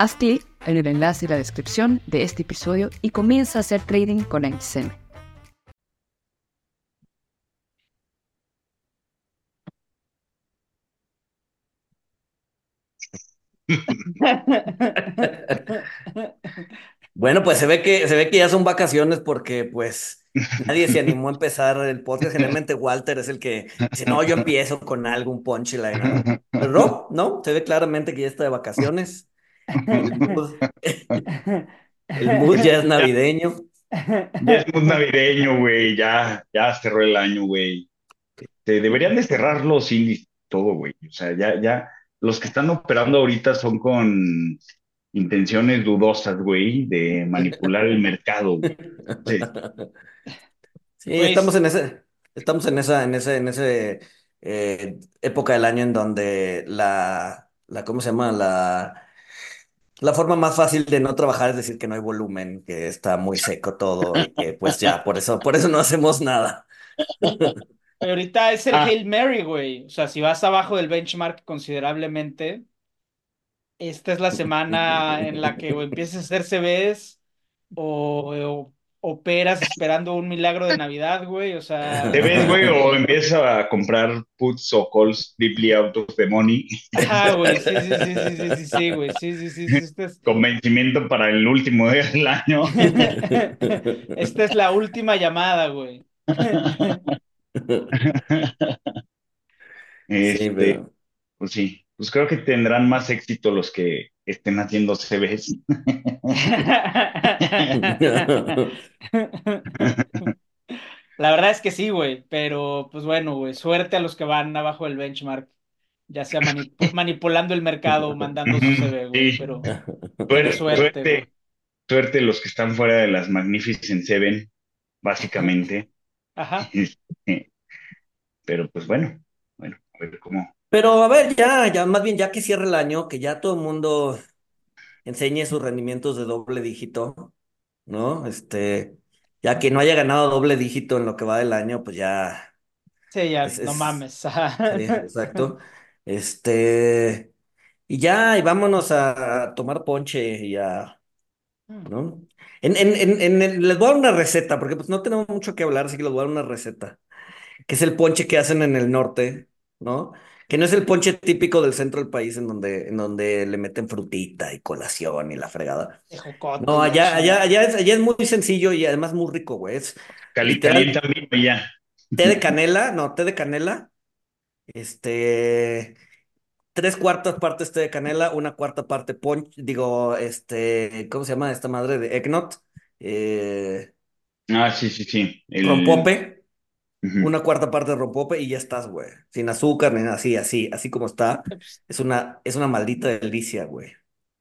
Haz clic en el enlace y la descripción de este episodio y comienza a hacer trading con XM. Bueno, pues se ve que se ve que ya son vacaciones porque pues nadie se animó a empezar el podcast. Generalmente Walter es el que dice, no, yo empiezo con algo, un punchline. Pero no, no, se ve claramente que ya está de vacaciones. El mood, el mood ya es navideño. Ya es muy navideño, güey. Ya, ya cerró el año, güey. Este, deberían de cerrar los índices todo, güey. O sea, ya, ya, los que están operando ahorita son con intenciones dudosas, güey, de manipular el mercado, güey. Sí. Sí, Pues- estamos en ese, estamos en esa, en ese, en ese eh, época del año en donde la, la, ¿cómo se llama? La, la forma más fácil de no trabajar es decir que no hay volumen, que está muy seco todo y que pues ya, por eso, por eso no hacemos nada. Pero ahorita es el Ah. Hail Mary, güey. O sea, si vas abajo del benchmark considerablemente, esta es la semana en la que o empiezas a hacer CVs o, o operas esperando un milagro de Navidad, güey. O sea, ¿Te ves, güey? O empieza a comprar puts o calls deeply out of the money ajá, güey. Sí, sí, sí, sí, sí, sí, sí, güey. Sí, sí, sí, sí. Esta es, con vencimiento para el último día del año. esta es la última llamada, güey. Sí, Este, pero- pues sí, pues creo que tendrán más éxito los que estén haciendo CVs. La verdad es que sí, güey, pero pues bueno, güey, suerte a los que van abajo del benchmark, ya sea mani- manipulando el mercado o mandando su CV, güey, Sí. pero Suerte, suerte, suerte, suerte los que están fuera de las Magnificent Seven, básicamente. Ajá. Este, Pero pues bueno, bueno, a ver cómo. Pero a ver, ya, ya, más bien ya que cierre el año, que ya todo el mundo enseñe sus rendimientos de doble dígito, ¿no? Este, ya que no haya ganado doble dígito en lo que va del año, pues ya, Sí, ya, Es- no es- mames. ajá. sí, exacto. Este, y ya, y vámonos a, tomar ponche y a, ¿no? En, en, en, en el- les voy a dar una receta, porque pues no tenemos mucho que hablar, así que les voy a dar una receta, que es el ponche que hacen en el norte, ¿no? Que no es el ponche típico del centro del país en donde, en donde le meten frutita y colación y la fregada. No, allá, allá, allá es, allá es muy sencillo y además muy rico, güey. Es Cali, calienta y ya. té de canela, no, té de canela, este, tres cuartas partes té de canela, una cuarta parte ponche, digo, este, ¿cómo se llama esta madre de eggnog? Eh, Ah, sí, sí, sí. El- rompope, Una cuarta parte de rompope y ya estás, güey. Sin azúcar ni nada, así, así, así como está. Es una, es una maldita delicia, güey.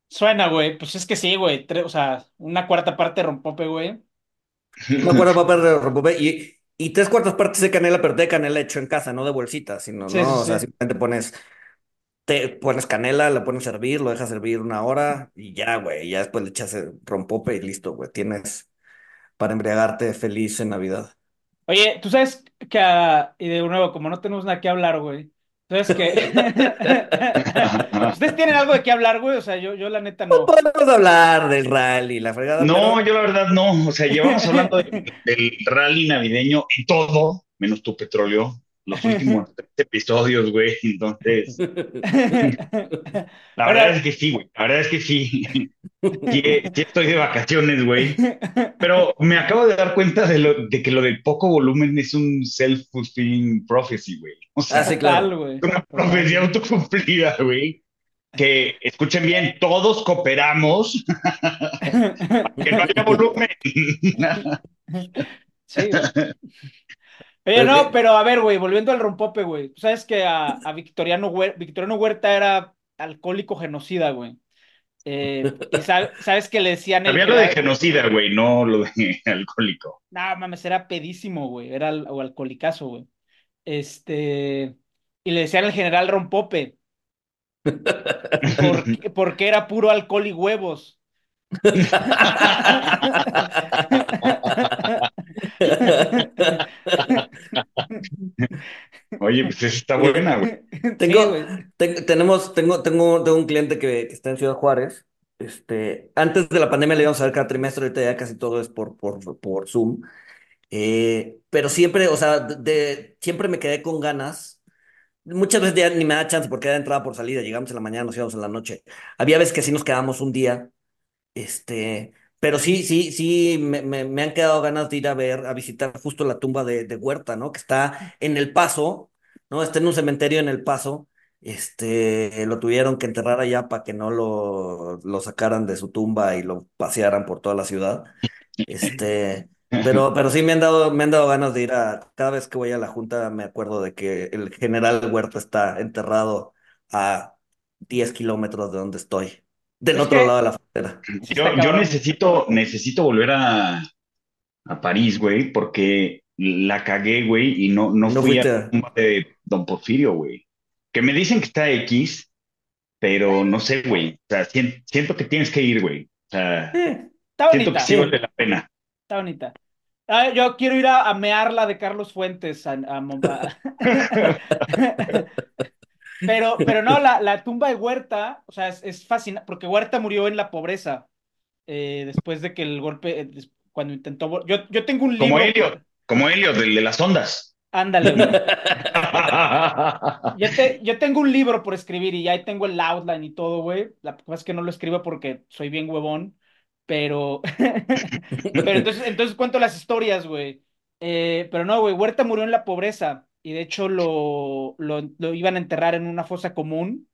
Suena, güey, pues es que sí, güey, o sea, una cuarta parte de rompope, güey. Una cuarta parte de rompope y, y tres cuartas partes de canela, pero de canela hecho en casa, no de bolsita, sino, Sí, no, sí, o sea, sí. simplemente pones, te pones canela, le pones a hervir, lo dejas hervir una hora y ya, güey, ya después le echas el rompope y listo, güey, tienes para embriagarte feliz en Navidad. Oye, tú sabes que, ah, y de nuevo, como no tenemos nada que hablar, güey, ¿sabes que ¿Ustedes tienen algo de qué hablar, güey? O sea, yo, yo la neta No no. podemos hablar del rally, la fregada, No, pero yo la verdad no. O sea, llevamos hablando de- del rally navideño en todo, menos tu petróleo, los últimos tres episodios, güey. Entonces, la verdad es que sí, güey. La verdad es que sí. Sí, sí estoy de vacaciones, güey. Pero me acabo de dar cuenta de, lo, de que lo del poco volumen es un self-fulfilling prophecy, güey. O sea, Ah, claro. Güey. es una profecía autocumplida, güey. Que escuchen bien, todos cooperamos que no haya volumen. Sí. Oye, Pero no, pero a ver, güey, volviendo al rompope, güey. Tú sabes que a, a Victoriano, Huer- Victoriano Huerta era alcohólico genocida, güey. Eh, y sab- sabes que le decían el Había lo de genocida, güey, no lo de alcohólico. No, mames, era pedísimo, güey. Era al- o alcoholicazo, güey. Este. Y le decían el general Rompope. Porque, porque era puro alcohol y huevos. Oye, pues esa está buena, güey. Tengo- Sí, güey. Ten- tenemos, tengo, tengo, tengo un cliente que, que está en Ciudad Juárez. Este, antes de la pandemia le íbamos a ver cada trimestre, ahorita ya casi todo es por, por, por Zoom. Eh, pero siempre, o sea, de, de- siempre me quedé con ganas. Muchas veces ya ni me da chance porque era entrada por salida. Llegamos en la mañana, nos íbamos en la noche. Había veces que sí nos quedamos un día. Este, pero sí, sí, sí, me, me, me han quedado ganas de ir a ver, a visitar justo la tumba de, de Huerta, ¿no? Que está en El Paso, ¿no? Está en un cementerio en El Paso. Este, lo tuvieron que enterrar allá para que no lo, lo sacaran de su tumba y lo pasearan por toda la ciudad. Este, pero, pero sí me han dado, me han dado ganas de ir a, cada vez que voy a la junta me acuerdo de que el general Huerta está enterrado a 10 kilómetros de donde estoy, del Es otro que- lado de la frontera. Sí Yo, necesito, necesito volver a, a París, güey, porque la cagué, güey, y no, no No fui fuiste. a la tumba de Don Porfirio, güey. Que me dicen que está X, pero no sé, güey. O sea, sien- siento que tienes que ir, güey. O sea, Eh, Está siento bonita. que sí vale la pena. Está bonita. Ah, yo quiero ir a, a mear la de Carlos Fuentes a, a Momba- Pero, pero no, la, la tumba de Huerta, o sea, es, es fascinante, porque Huerta murió en la pobreza eh, después de que el golpe, eh, cuando intentó... Yo, yo tengo un libro... Como Elliot, como Elliot, el de las ondas. Ándale, güey. Yo, te- yo tengo un libro por escribir y ya ahí tengo el outline y todo, güey. La cosa es que no lo escribo porque soy bien huevón, pero... pero entonces, entonces cuento las historias, güey. Eh, pero no, güey, Huerta murió en la pobreza y de hecho lo, lo, lo iban a enterrar en una fosa común.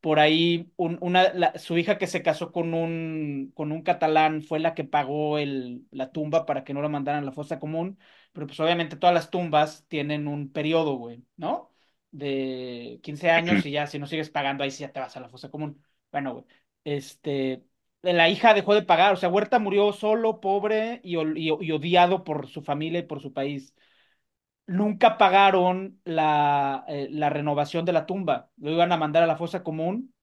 Por ahí un- una, la- su hija que se casó con un, con un catalán fue la que pagó el, la tumba para que no la mandaran a la fosa común. Pero pues obviamente todas las tumbas tienen un periodo, güey, ¿no? De 15 años y ya si no sigues pagando ahí sí ya te vas a la fosa común. Bueno, güey, este, la hija dejó de pagar, o sea, Huerta murió solo, pobre y- y odiado por su familia y por su país. Nunca pagaron la, eh, la renovación de la tumba, lo iban a mandar a la fosa común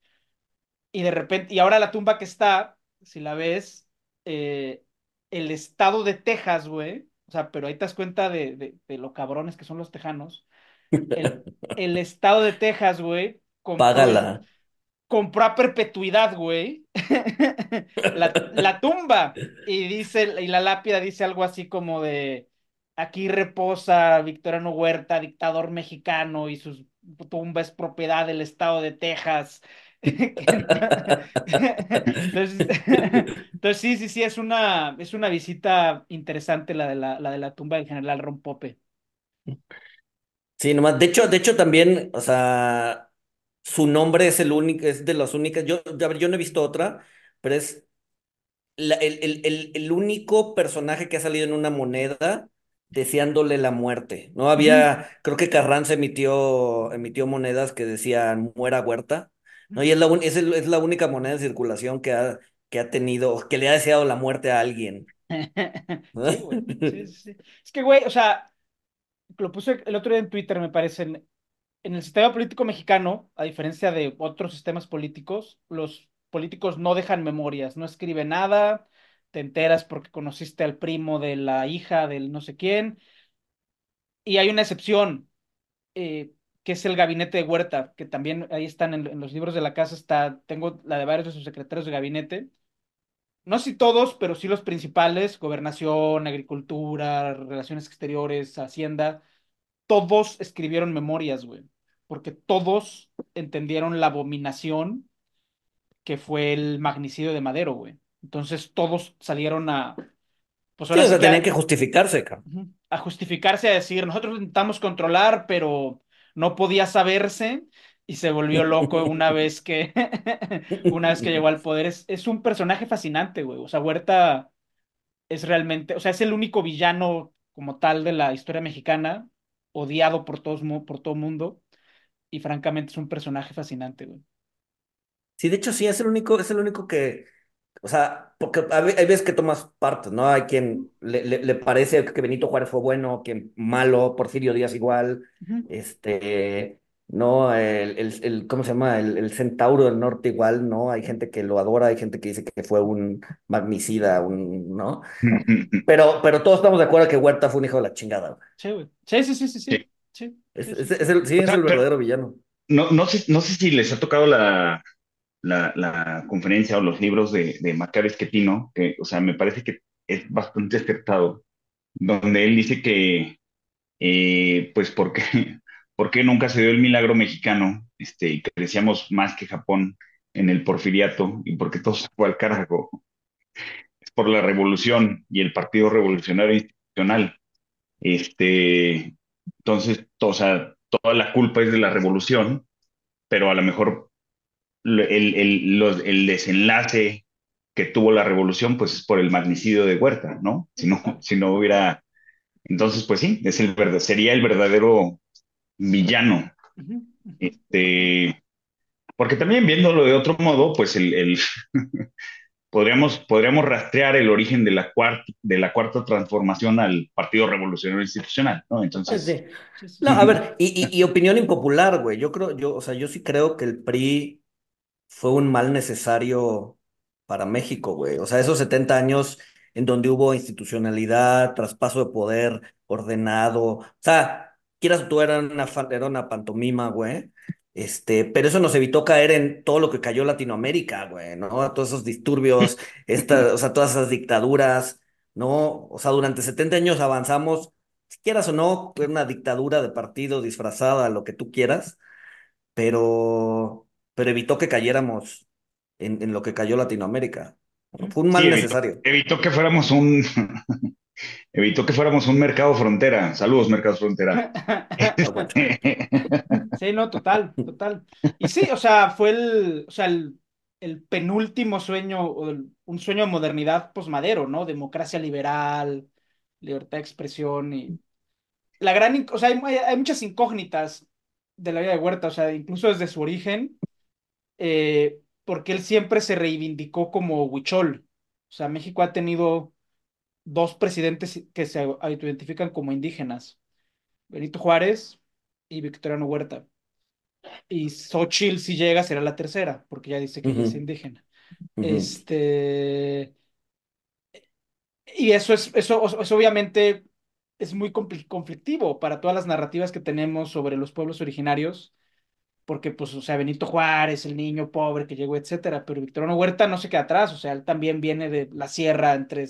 y de repente, y ahora la tumba que está, si la ves, eh, el estado de Texas, güey, o sea, pero ahí te das cuenta de, de, de lo cabrones que son los tejanos. El, el estado de Texas, güey, compró, Págala. compró a perpetuidad, güey, la, la tumba. Y dice, y la lápida dice algo así como de aquí reposa Victoriano Huerta, dictador mexicano, y su tumba es propiedad del estado de Texas. Entonces, sí, sí, sí, es una, es una visita interesante la de la, la de la tumba del general Rompope. Sí, nomás. De hecho, de hecho también, o sea, su nombre es el único, es de las únicas. Yo, a ver, yo no he visto otra, pero es la- el, el, el, el único personaje que ha salido en una moneda deseándole la muerte. No había, creo que Carranza emitió, emitió monedas que decían muera Huerta, ¿no? Y es la, un- es, el- es la única moneda en circulación que ha, que ha tenido, que le ha deseado la muerte a alguien. Sí, sí. Es que, güey, o sea, lo puse el otro día en Twitter, me parece. En, en el sistema político mexicano, a diferencia de otros sistemas políticos, los políticos no dejan memorias, no escriben nada, te enteras porque conociste al primo de la hija del no sé quién. Y hay una excepción, eh, que es el gabinete de Huerta, que también ahí están en, los libros de la casa, está, tengo la de varios de sus secretarios de gabinete. No sé si todos, pero sí los principales, gobernación, agricultura, relaciones exteriores, hacienda. todos escribieron memorias, güey, porque todos entendieron la abominación que fue el magnicidio de Madero, güey. Entonces todos salieron a, pues Sí, o sea, tenían que justificarse, cabrón. A justificarse, a decir, nosotros intentamos controlar, pero no podía saberse y se volvió loco una vez que, una vez que llegó al poder. Es, es un personaje fascinante, güey. O sea, Huerta es realmente, o sea, es el único villano como tal de la historia mexicana, odiado por todos, por todo mundo, y francamente es un personaje fascinante, güey. Sí, de hecho, sí, es el único, es el único que, o sea, porque hay veces que tomas partes, ¿no? Hay quien le, le- le parece que Benito Juárez fue bueno, que malo, Porfirio Díaz igual, este, ¿no? El, el, el- ¿cómo se llama? El, el Centauro del Norte igual, ¿no? Hay gente que lo adora, hay gente que dice que fue un magnicida, un, ¿no? Pero, pero todos estamos de acuerdo que Huerta fue un hijo de la chingada, güey. Sí, güey. Sí, sí, sí, sí, sí. Es, el, sí, O es el verdadero villano. No, no sé, no sé si les ha tocado la, la, conferencia o los libros de, de Macario Esquetino, que, o sea, me parece que es bastante acertado, donde él dice que, eh, pues, ¿por qué, por qué nunca se dio el milagro mexicano este, y crecíamos más que Japón en el porfiriato y porque todo se fue al carajo? Es por la revolución y el Partido Revolucionario Institucional. Este, entonces, to- o sea, toda la culpa es de la revolución, pero a lo mejor el, el, los- el desenlace que tuvo la revolución, pues es por el magnicidio de Huerta, ¿no? Si no, si no hubiera, entonces, pues sí, es el verdad, sería el verdadero villano. Este, porque también viéndolo de otro modo, pues el, el- podríamos, podríamos rastrear el origen de la cuarta, de la cuarta transformación al Partido Revolucionario Institucional, ¿no? Entonces, sí. Sí, sí. No, a ver, y, y, y opinión impopular, güey. Yo creo, yo, o sea, yo sí creo que el PRI fue un mal necesario para México, güey. O sea, esos 70 años en donde hubo institucionalidad, traspaso de poder ordenado. O sea, quieras tú, era una, era una pantomima, güey. Este, pero eso nos evitó caer en todo lo que cayó Latinoamérica, güey, ¿no? Todos esos disturbios, esta, o sea, todas esas dictaduras, ¿no? O sea, durante 70 años avanzamos, si quieras o no, una dictadura de partido disfrazada, lo que tú quieras pero, pero evitó que cayéramos en, en lo que cayó Latinoamérica. ¿no? Fue un mal sí, evitó, necesario. evitó que fuéramos un, evitó que fuéramos un mercado frontera. Saludos, mercado frontera. Ah. Sí, no, total, total. Y sí, o sea, fue el, o sea, el, el penúltimo sueño, un sueño de modernidad posmadero, ¿no? Democracia liberal, libertad de expresión y la gran, o sea, hay muchas incógnitas de la vida de Huerta, o sea, incluso desde su origen, eh, porque él siempre se reivindicó como huichol. O sea, México ha tenido dos presidentes que se autoidentifican como indígenas, Benito Juárez y Victoriano Huerta. Y Xochitl, si llega, será la tercera, porque ya dice que es indígena. Este, y eso es, eso, eso obviamente es muy conflictivo para todas las narrativas que tenemos sobre los pueblos originarios, porque pues, o sea, Benito Juárez, el niño pobre que llegó, etcétera, pero Victoriano Huerta no se queda atrás, o sea, él también viene de la sierra, entre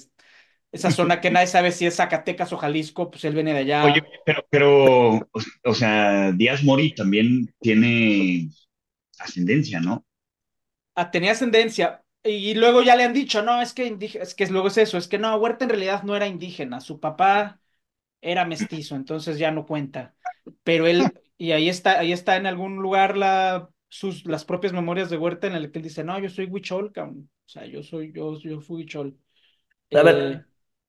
esa zona que nadie sabe si es Zacatecas o Jalisco, pues él viene de allá. Oye, pero, pero, o, o sea, Díaz Mori también tiene ascendencia, ¿no? Ah, tenía ascendencia. Y luego ya le han dicho, no, es que indígena, es que luego es eso, es que no, Huerta en realidad no era indígena, su papá era mestizo, entonces ya no cuenta. Pero él, y ahí está, ahí está en algún lugar la, sus, las propias memorias de Huerta en el que él dice, no, yo soy huichol, cabrón. O sea, yo soy, yo, yo fui huichol. A Eh, ver,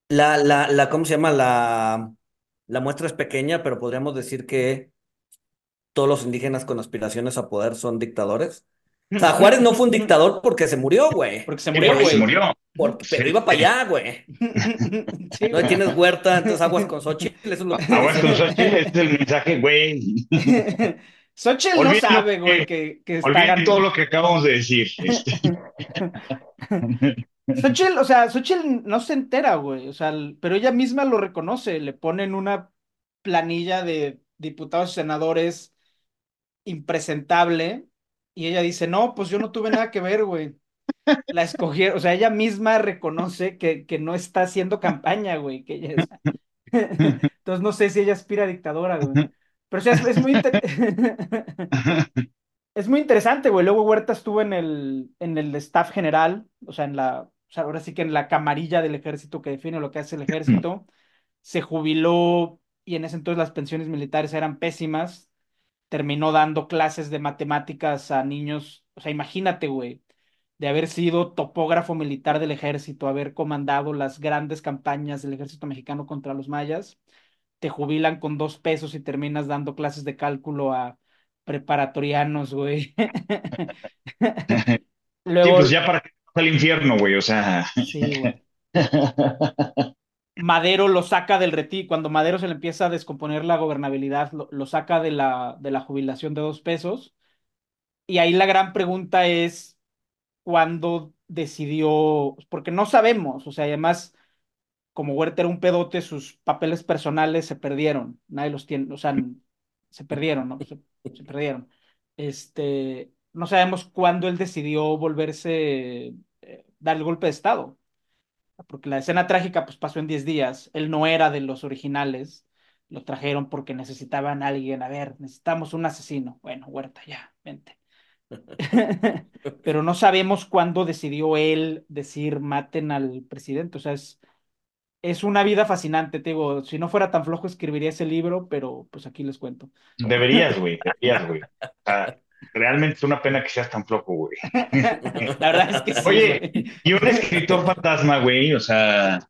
la, la, la, ¿cómo se llama? La, la muestra es pequeña, pero podríamos decir que todos los indígenas con aspiraciones a poder son dictadores. O sea, Juárez no fue un dictador porque se murió, güey. Porque se Sí, murió, porque se güey. Sí, pero iba para allá, güey. Sí, No, tienes huerta, entonces aguas con Xochitl, eso es lo que Aguas con. Xochitl, este es el mensaje, güey. Xochitl no Olviden sabe, güey, que- que, está todo lo que acabamos de decir. Este, Xochitl, o sea, Xochitl no se entera, güey, o sea, pero ella misma lo reconoce, le ponen una planilla de diputados y senadores impresentable y ella dice, no, pues yo no tuve nada que ver, güey. La escogieron, o sea, ella misma reconoce que, que no está haciendo campaña, güey, que ella es... Entonces no sé si ella aspira a dictadora, güey. Pero sí, es, es muy, inter- es muy interesante, güey. Luego Huerta estuvo en el, en el staff general, o sea, en la, o sea, ahora sí que en la camarilla del ejército que define lo que hace el ejército. Se jubiló y en ese entonces las pensiones militares eran pésimas. Terminó dando clases de matemáticas a niños. O sea, imagínate, güey, de haber sido topógrafo militar del ejército, haber comandado las grandes campañas del ejército mexicano contra los mayas te jubilan con dos pesos y terminas dando clases de cálculo a preparatorianos, güey. Sí, Luego, pues ya para que al infierno, güey, o sea. sí, güey. Madero lo saca del retiro, cuando Madero se le empieza a descomponer la gobernabilidad, lo, lo saca de la, de la jubilación de dos pesos. Y ahí la gran pregunta es, ¿cuándo decidió? Porque no sabemos, o sea, además como Huerta era un pedote, sus papeles personales se perdieron. Nadie los tiene, o sea, se perdieron, ¿no? Se, perdieron. Este, no sabemos cuándo él decidió volverse, eh, dar el golpe de Estado. Porque la escena trágica pues pasó en 10 días. Él no era de los originales. Lo trajeron porque necesitaban a alguien. A ver, necesitamos un asesino. Bueno, Huerta, ya, vente. Pero no sabemos cuándo decidió él decir maten al presidente. O sea, es, es una vida fascinante, te digo, si no fuera tan flojo escribiría ese libro, pero pues aquí les cuento. Deberías, güey, deberías, güey. O sea, realmente es una pena que seas tan flojo, güey. La verdad es que sí. Oye, güey. y un escritor fantasma, güey, o sea,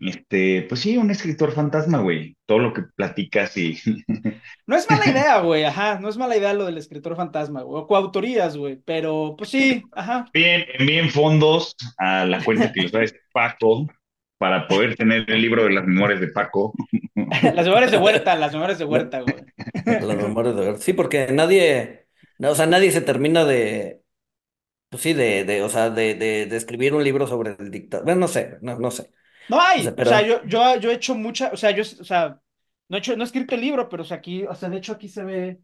este, pues sí, un escritor fantasma, güey. Todo lo que platicas y No es mala idea, güey, ajá, no es mala idea lo del escritor fantasma, güey, o coautorías, güey, pero pues sí, ajá. envíen, envíen fondos a la cuenta que les trae Paco para poder tener el libro de las memorias de Paco. Las memorias de Huerta, las memorias de Huerta, güey. Las memorias de guerra. Sí, porque nadie, no, o sea, nadie se termina de, pues sí, de, de, o sea, de, de, de escribir un libro sobre el dictador. Bueno, no sé, no, no sé. No O hay, sea, o sea, yo, yo, yo he hecho mucha, o sea, yo, o sea, no he hecho, no he escrito el libro, pero o sea, aquí, o sea, de hecho aquí se ve,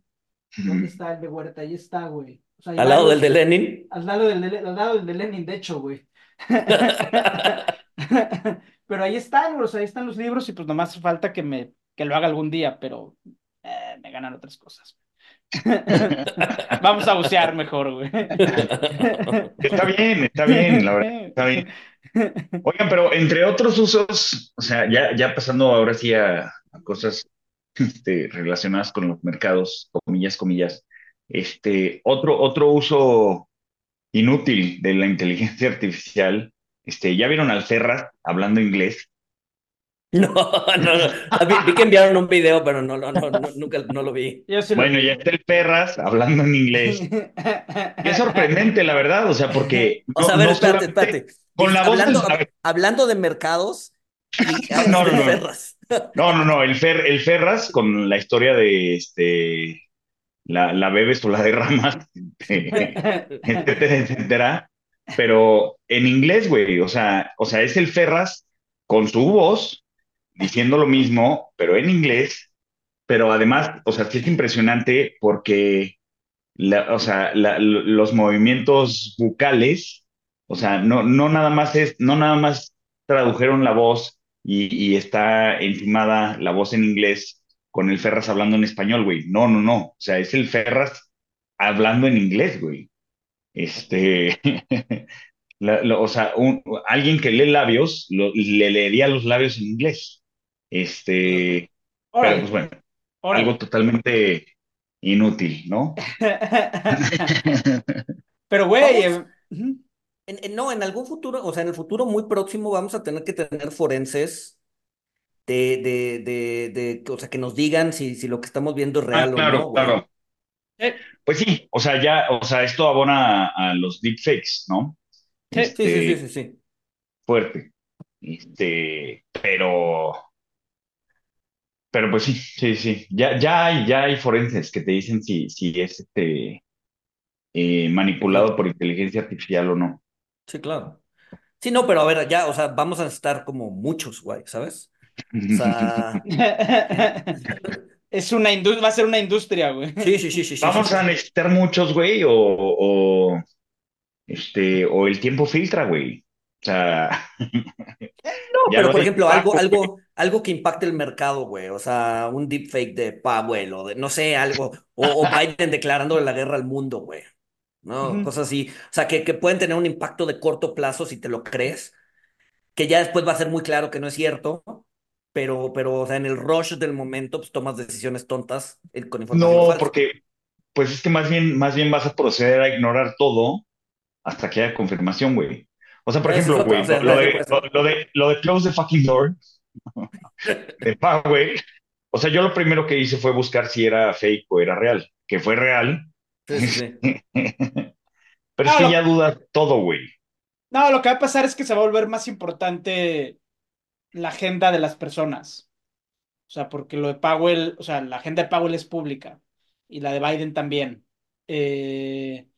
¿dónde está el de Huerta? Ahí está, güey. O sea, hay al lado del de Lenin. Al lado del de, al lado del de Lenin, de hecho, güey. Pero ahí están, o sea, ahí están los libros y pues nomás falta que me que lo haga algún día, pero eh, me ganan otras cosas. Vamos a bucear mejor, güey. Está bien, está bien, la verdad, está bien. Oigan, pero entre otros usos, o sea, ya, ya pasando ahora sí a, a cosas este, relacionadas con los mercados, comillas, comillas, este, otro, otro uso inútil de la inteligencia artificial, este, ¿ya vieron al Ferraz hablando inglés? No, no, no. Ah, Vi, vi que enviaron un video, pero no, no, no, no, nunca no lo vi. Lo Bueno, vi. ya está el Ferraz hablando en inglés. Es sorprendente, la verdad, o sea, porque O no, sea, a ver, no espérate, espérate. con la voz del- Hablando, hablando de mercados y No, no, no. Ferraz. No, no, no, el, Fer, el Ferraz con la historia de este, la, la bebes o la derramas, este, etcétera, etcétera. Pero en inglés, güey, o sea, o sea, es el Ferraz con su voz diciendo lo mismo, pero en inglés. Pero además, o sea, sí es impresionante porque, la- o sea, la- lo- los movimientos bucales, o sea, no, no nada más es, no nada más tradujeron la voz y, y está encimada la voz en inglés con el Ferraz hablando en español, güey. No, no, no. O sea, es el Ferraz hablando en inglés, güey. Este, la- lo- o sea, un- alguien que lee labios, lo- le leería los labios en inglés. Este, pero pues bueno, algo totalmente inútil, ¿no? Pero, güey, eh. En- en- no, en algún futuro, o sea, en el futuro muy próximo vamos a tener que tener forenses de, de, de, de, o sea, que nos digan si, si lo que estamos viendo es Ah, real o claro, no, claro. Eh, Pues sí, o sea, ya, o sea, esto abona a, a los deepfakes, ¿no? Sí. Sí, sí, sí, Este, sí, sí. fuerte. Este, pero, pero pues sí, sí, sí. Ya, ya hay, ya hay forenses que te dicen si, si es este eh, manipulado por inteligencia artificial o no. Sí, claro. Sí, no, pero a ver, ya, o sea, vamos a necesitar como muchos, güey, ¿sabes? O sea, Es una industria, va a ser una industria, güey. sí, sí, sí, sí, sí, Vamos sí. a necesitar muchos, güey, o, o, este, o el tiempo filtra, güey. O sea, No, pero por ejemplo, algo, algo, algo que impacte el mercado, güey. O sea, un deepfake de Powell o de, no sé, algo. O, o Biden declarándole la guerra al mundo, güey. ¿No? Cosas así. O sea, que, que pueden tener un impacto de corto plazo si te lo crees. Que ya después va a ser muy claro que no es cierto. Pero, pero, o sea, en el rush del momento, pues tomas decisiones tontas con información No, falsa. porque pues es que más bien, más bien vas a proceder a ignorar todo hasta que haya confirmación, güey. O sea, por ejemplo, güey, lo, de, puede lo, de, lo de Close the Fucking Door, de Powell, o sea, yo lo primero que hice fue buscar si era fake o era real, que fue real. Sí, sí, sí. Pero es No, que lo- ya dudas todo, güey. No, lo que va a pasar es que se va a volver más importante la agenda de las personas. O sea, porque lo de Powell, o sea, la agenda de Powell es pública y la de Biden también. Eh,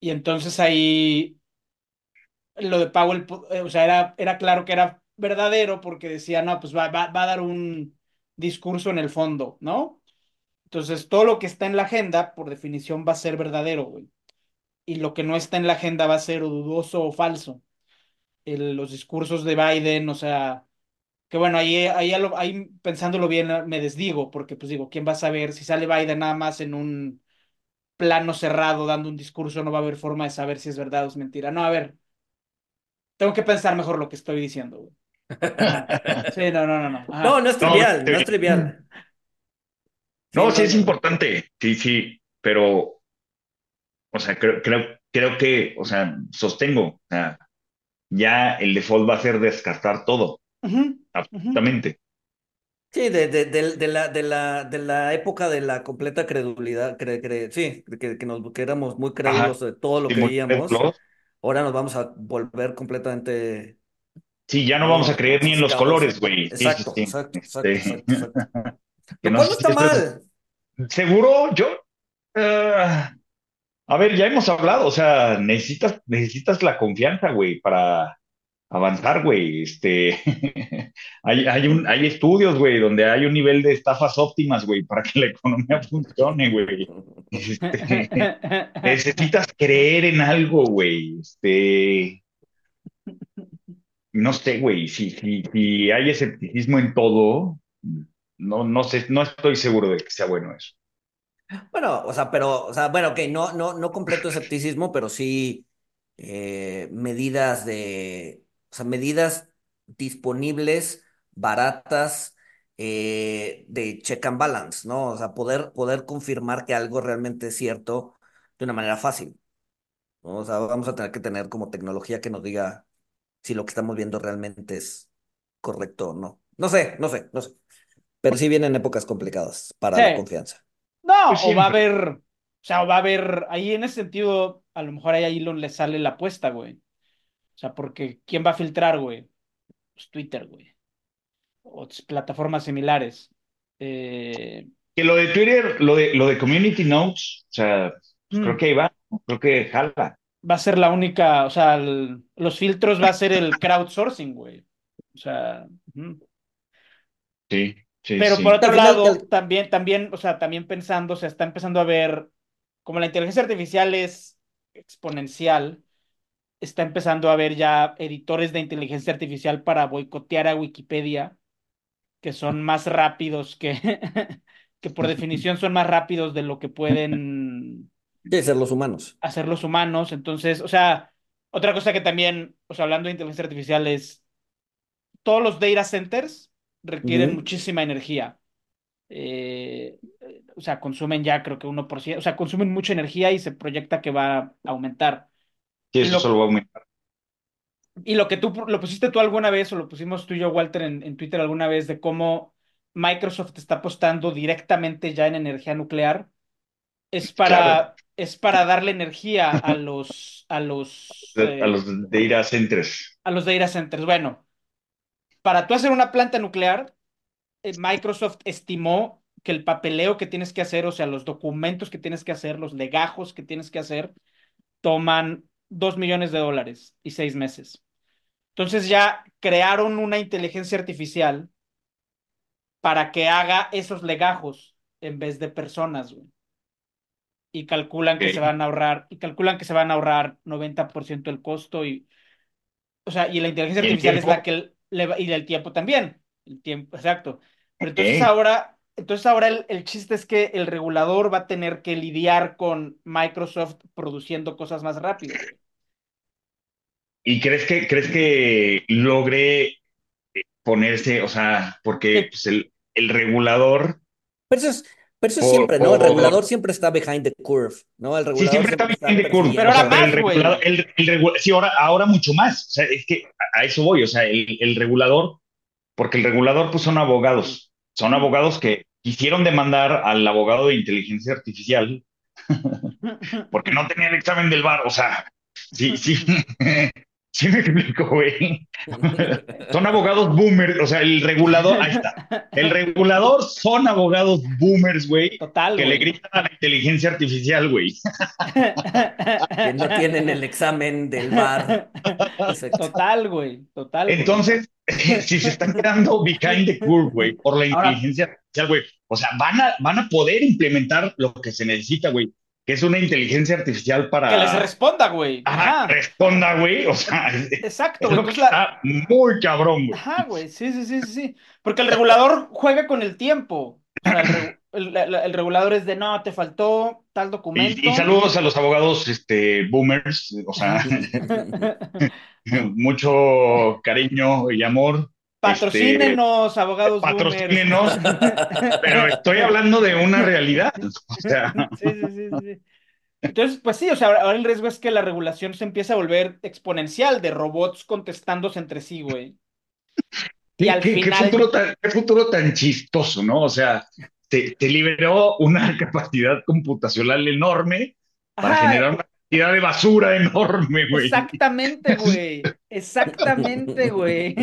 y entonces ahí lo de Powell, eh, o sea, era, era claro que era verdadero porque decía, no, pues va, va, va a dar un discurso en el fondo, ¿no? Entonces, todo lo que está en la agenda, por definición, va a ser verdadero, güey. Y lo que no está en la agenda va a ser o dudoso o falso. El- los discursos de Biden, o sea, que bueno, ahí, ahí, ahí pensándolo bien me desdigo, porque pues digo, ¿quién va a saber si sale Biden nada más en un plano cerrado dando un discurso? No va a haber forma de saber si es verdad o es mentira. No, a ver, tengo que pensar mejor lo que estoy diciendo, güey. Sí, no, no, no, no. Ajá. No, no es trivial, no es trivial. No, sí es importante, sí, sí, pero, o sea, creo, creo, creo que, o sea, sostengo, o sea, ya el default va a ser descartar todo, absolutamente. Sí, de, de, de, de la, de, la, de la época de la completa credulidad, cre- cre- sí, que, que, nos, que éramos muy crédulos de todo lo Sí, que veíamos, ahora nos vamos a volver completamente... Sí, ya no vamos a creer ni en los colores, exacto. güey. Sí, sí, Exacto, sí. exacto, exacto, Este, exacto, exacto. que no no está mal. Seguro, yo. ah, a ver, ya hemos hablado, o sea, necesitas, necesitas la confianza, güey, para avanzar, güey. Este, hay, hay un, hay estudios, güey, donde hay un nivel de estafas óptimas, güey, para que la economía funcione, güey. Este, necesitas creer en algo, güey. Este, no sé, güey, si, si, si hay escepticismo en todo, no, no sé, no estoy seguro de que sea bueno eso. Bueno, o sea, pero, o sea, bueno, ok, no, no, no completo escepticismo, pero sí eh, medidas de, o sea, medidas disponibles, baratas, eh, de check and balance, ¿no? O sea, poder, poder confirmar que algo realmente es cierto de una manera fácil, ¿no? O sea, vamos a tener que tener como tecnología que nos diga si lo que estamos viendo realmente es correcto o no. No sé, no sé, no sé. Pero sí vienen épocas complicadas para la confianza. No, Pues o va a haber, o sea, o va a haber, ahí en ese sentido, a lo mejor ahí a Elon le sale la apuesta, güey. O sea, porque ¿quién va a filtrar, güey? Pues Twitter, güey. O plataformas similares. Eh, Que lo de Twitter, lo de, lo de Community Notes, o sea, pues Mm. creo que ahí va, creo que jala. va a ser la única, o sea, el- los filtros va a ser el crowdsourcing, güey. O sea. Sí, sí, Pero sí. por otro lado, el- también, también, o sea, también pensando, se está empezando a ver, como la inteligencia artificial es exponencial, está empezando a haber ya editores de inteligencia artificial para boicotear a Wikipedia, que son más rápidos que, que por definición son más rápidos de lo que pueden De ser los humanos. hacer los humanos. Entonces, o sea, otra cosa que también, o sea, hablando de inteligencia artificial es, todos los data centers requieren muchísima energía. Eh, o sea, consumen ya creo que 1%, o sea, consumen mucha energía y se proyecta que va a aumentar. Sí, eso lo- solo va a aumentar. Y lo que tú lo pusiste tú alguna vez, o lo pusimos tú y yo, Walter, en, en Twitter alguna vez, de cómo Microsoft está apostando directamente ya en energía nuclear, es para, Claro. es para darle energía a los, a los, eh, A los data centers. a los data centers. Bueno, para tú hacer una planta nuclear, eh, Microsoft estimó que el papeleo que tienes que hacer, o sea, los documentos que tienes que hacer, los legajos que tienes que hacer, toman dos millones de dólares y seis meses. Entonces ya crearon una inteligencia artificial para que haga esos legajos en vez de personas, güey. Y calculan que se van a ahorrar, y calculan que se van a ahorrar 90% del costo y, o sea, y la inteligencia ¿Y el artificial es la que, le y el tiempo también. El tiempo, exacto. Pero entonces ahora, entonces ahora el, el chiste es que el regulador va a tener que lidiar con Microsoft produciendo cosas más rápido. ¿Y crees que, crees que logre ponerse, o sea, porque Que- pues, el, el regulador, Pero eso es, pero eso es Por- siempre, ¿no? El por- regulador siempre está behind the curve, ¿no? El sí, regulador siempre está bien de curva, Pero o sea, ahora pero el más, güey. regulador, el, el regu- sí, ahora, ahora mucho más, o sea, es que a, a eso voy, o sea, el, el regulador, porque el regulador pues son abogados, son abogados que quisieron demandar al abogado de inteligencia artificial porque no tenía el examen del VAR, o sea, sí, sí, sí me explico, güey. Son abogados boomers, o sea, el regulador, ahí está. El regulador son abogados boomers, güey, Total, que le gritan a la inteligencia artificial, güey. que no tienen el examen del VAR. Exacto. Total, güey. Total, güey. Entonces, si se están quedando behind the curve, güey, por la Ahora- inteligencia artificial, güey, o sea, van a, van a poder implementar lo que se necesita, güey, que es una inteligencia artificial para... Que les responda, güey. Ajá, Ajá. responda, güey, o sea, Exacto, güey. la- está muy cabrón, güey. Ajá, güey, sí, sí, sí, sí, sí. Porque el regulador juega con el tiempo. O sea, el, regu- el- el- el regulador es de, no, te faltó tal documento. Y, y saludos a los abogados este, boomers, o sea, mucho cariño y amor. Patrocínenos, abogados boomers. patrocínenos, pero estoy hablando de una realidad. O sea, Sí, sí, sí, sí. Entonces, pues sí, o sea, ahora el riesgo es que la regulación se empiece a volver exponencial de robots contestándose entre sí, güey. Y ¿qué, al qué- qué final, futuro tan, qué futuro tan chistoso, ¿no? O sea, te, te liberó una capacidad computacional enorme para Ajá, generar una cantidad de basura enorme, güey. Exactamente, güey. Exactamente, güey.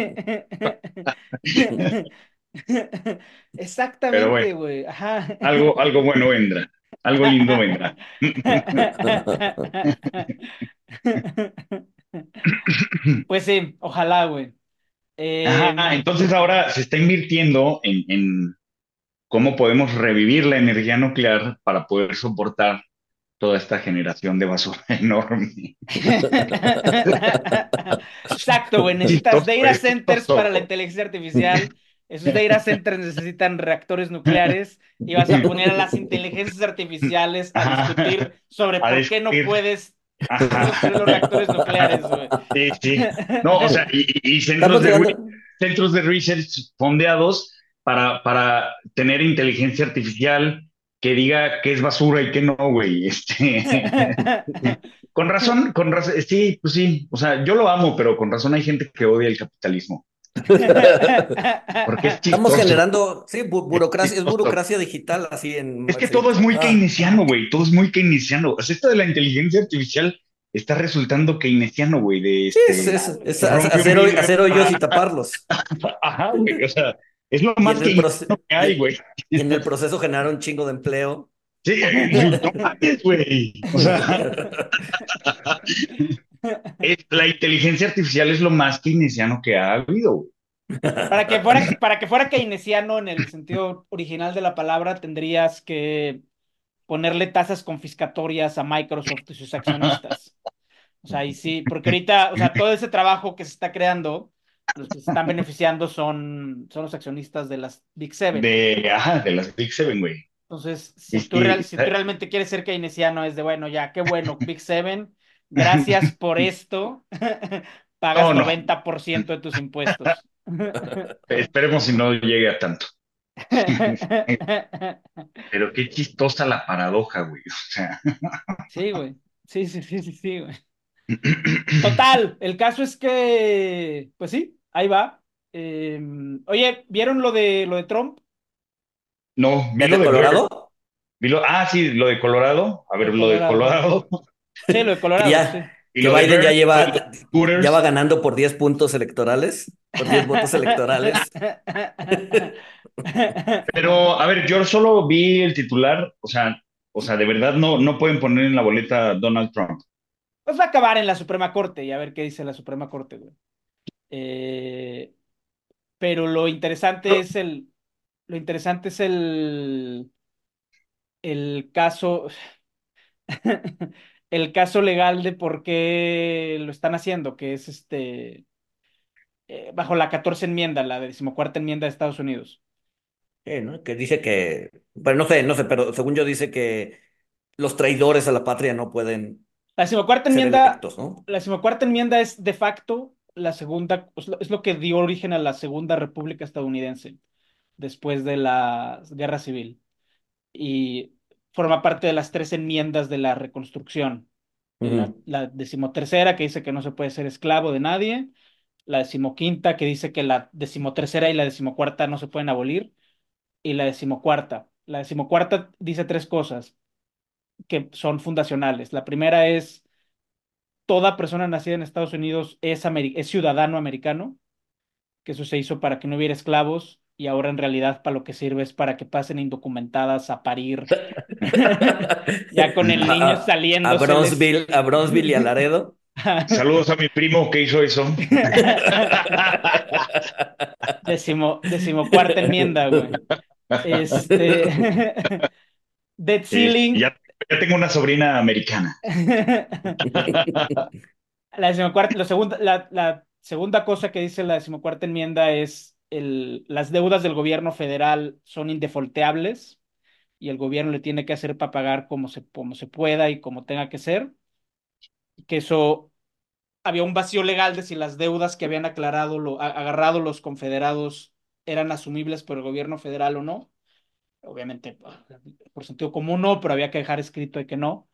Exactamente, bueno. güey. Ajá. Algo, algo bueno vendrá, algo lindo vendrá. Pues sí, ojalá, güey. Eh, Ajá, entonces ahora se está invirtiendo en, en cómo podemos revivir la energía nuclear para poder soportar toda esta generación de basura enorme. Exacto, güey. Necesitas data centers para la inteligencia artificial. Esos data centers necesitan reactores nucleares y vas a poner a las inteligencias artificiales a discutir sobre A por qué no discutir. puedes construir los reactores nucleares, güey. sí, sí. No, o sea, y, y- centros de, centros de research fondeados para, para tener inteligencia artificial que diga qué es basura y qué no, güey. Este, con razón, con razón, sí, pues sí. O sea, yo lo amo, pero con razón hay gente que odia el capitalismo. Porque es Estamos generando, sí, bu- burocracia, es burocracia digital, así en. Es que sí. todo es muy Ah, keynesiano, güey. Todo es muy keynesiano. O sea, esto de la inteligencia artificial está resultando keynesiano, güey. De Sí, este, es, es- es un hacer, hoy- hacer hoyos y taparlos. Ajá, güey. O sea, es lo más proce- que hay, güey. Y en el proceso generar un chingo de empleo. Sí, no mames, güey. O sea, es- la inteligencia artificial es lo más keynesiano que ha habido. Para que fuera, para que fuera keynesiano en el sentido original de la palabra, tendrías que ponerle tasas confiscatorias a Microsoft y sus accionistas. O sea, y sí, porque ahorita, o sea, todo ese trabajo que se está creando, los que se están beneficiando son, son los accionistas de las Big Seven. De, ajá, de las Big Seven, güey. Entonces, si Sí, tú, sí. real- si tú realmente quieres ser keynesiano, es de, bueno, ya, qué bueno, Big Seven, gracias por esto, pagas No, no. 90% de tus impuestos. Esperemos si no llegue a tanto. Pero qué chistosa la paradoja, güey. O sea, Sí, güey. Sí, sí, sí, sí, sí, güey. Total, el caso es que, pues sí, ahí va. Eh, oye, ¿vieron lo de lo de Trump? no, vi ¿Es lo de. Colorado? Vi lo- ah, sí, lo de Colorado. A ver, De lo de Colorado. Sí, lo de Colorado, Que ya- sí. Y Que lo de Biden ya lleva, ya va ganando por 10 puntos electorales, por 10 votos electorales. Pero, a ver, yo solo vi el titular, o sea, o sea, de verdad no, no pueden poner en la boleta Donald Trump. Pues va a acabar en la Suprema Corte y a ver qué dice la Suprema Corte, güey. Eh, pero lo interesante es el, lo interesante es el, el caso, el caso legal de por qué lo están haciendo, que es este, eh, bajo la 14 enmienda, la decimocuarta enmienda de Estados Unidos. Eh, ¿no? Que dice que, pero no sé, no sé, pero según yo dice que los traidores a la patria no pueden La decimocuarta enmienda, electos, ¿no? la decimocuarta enmienda es de facto la segunda, es lo- es lo que dio origen a la Segunda República Estadounidense después de la Guerra Civil y forma parte de las tres enmiendas de la Reconstrucción. La, la decimotercera que dice que no se puede ser esclavo de nadie, la decimoquinta que dice que la decimotercera y la decimocuarta no se pueden abolir, y la decimocuarta. La decimocuarta dice tres cosas que son fundacionales. La primera es, toda persona nacida en Estados Unidos es, ameri- es ciudadano americano, que eso se hizo para que no hubiera esclavos y ahora en realidad para lo que sirve es para que pasen indocumentadas a parir, ya con el niño a, a. Bronzeville, a Bronzeville y a Laredo. Saludos a mi primo que hizo eso. Decimo, decimocuarta enmienda, güey. Este. Sí, ceiling. ya, ya tengo una sobrina americana. La decimocuarta, la segunda, la, segunda cosa que dice la decimocuarta enmienda es el, las deudas del gobierno federal son indefolteables y el gobierno le tiene que hacer para pagar como se, como se pueda y como tenga que ser. Que eso había un vacío legal de si las deudas que habían aclarado, lo, agarrado los confederados eran asumibles por el gobierno federal o no. Obviamente, por sentido común no, pero había que dejar escrito de que no.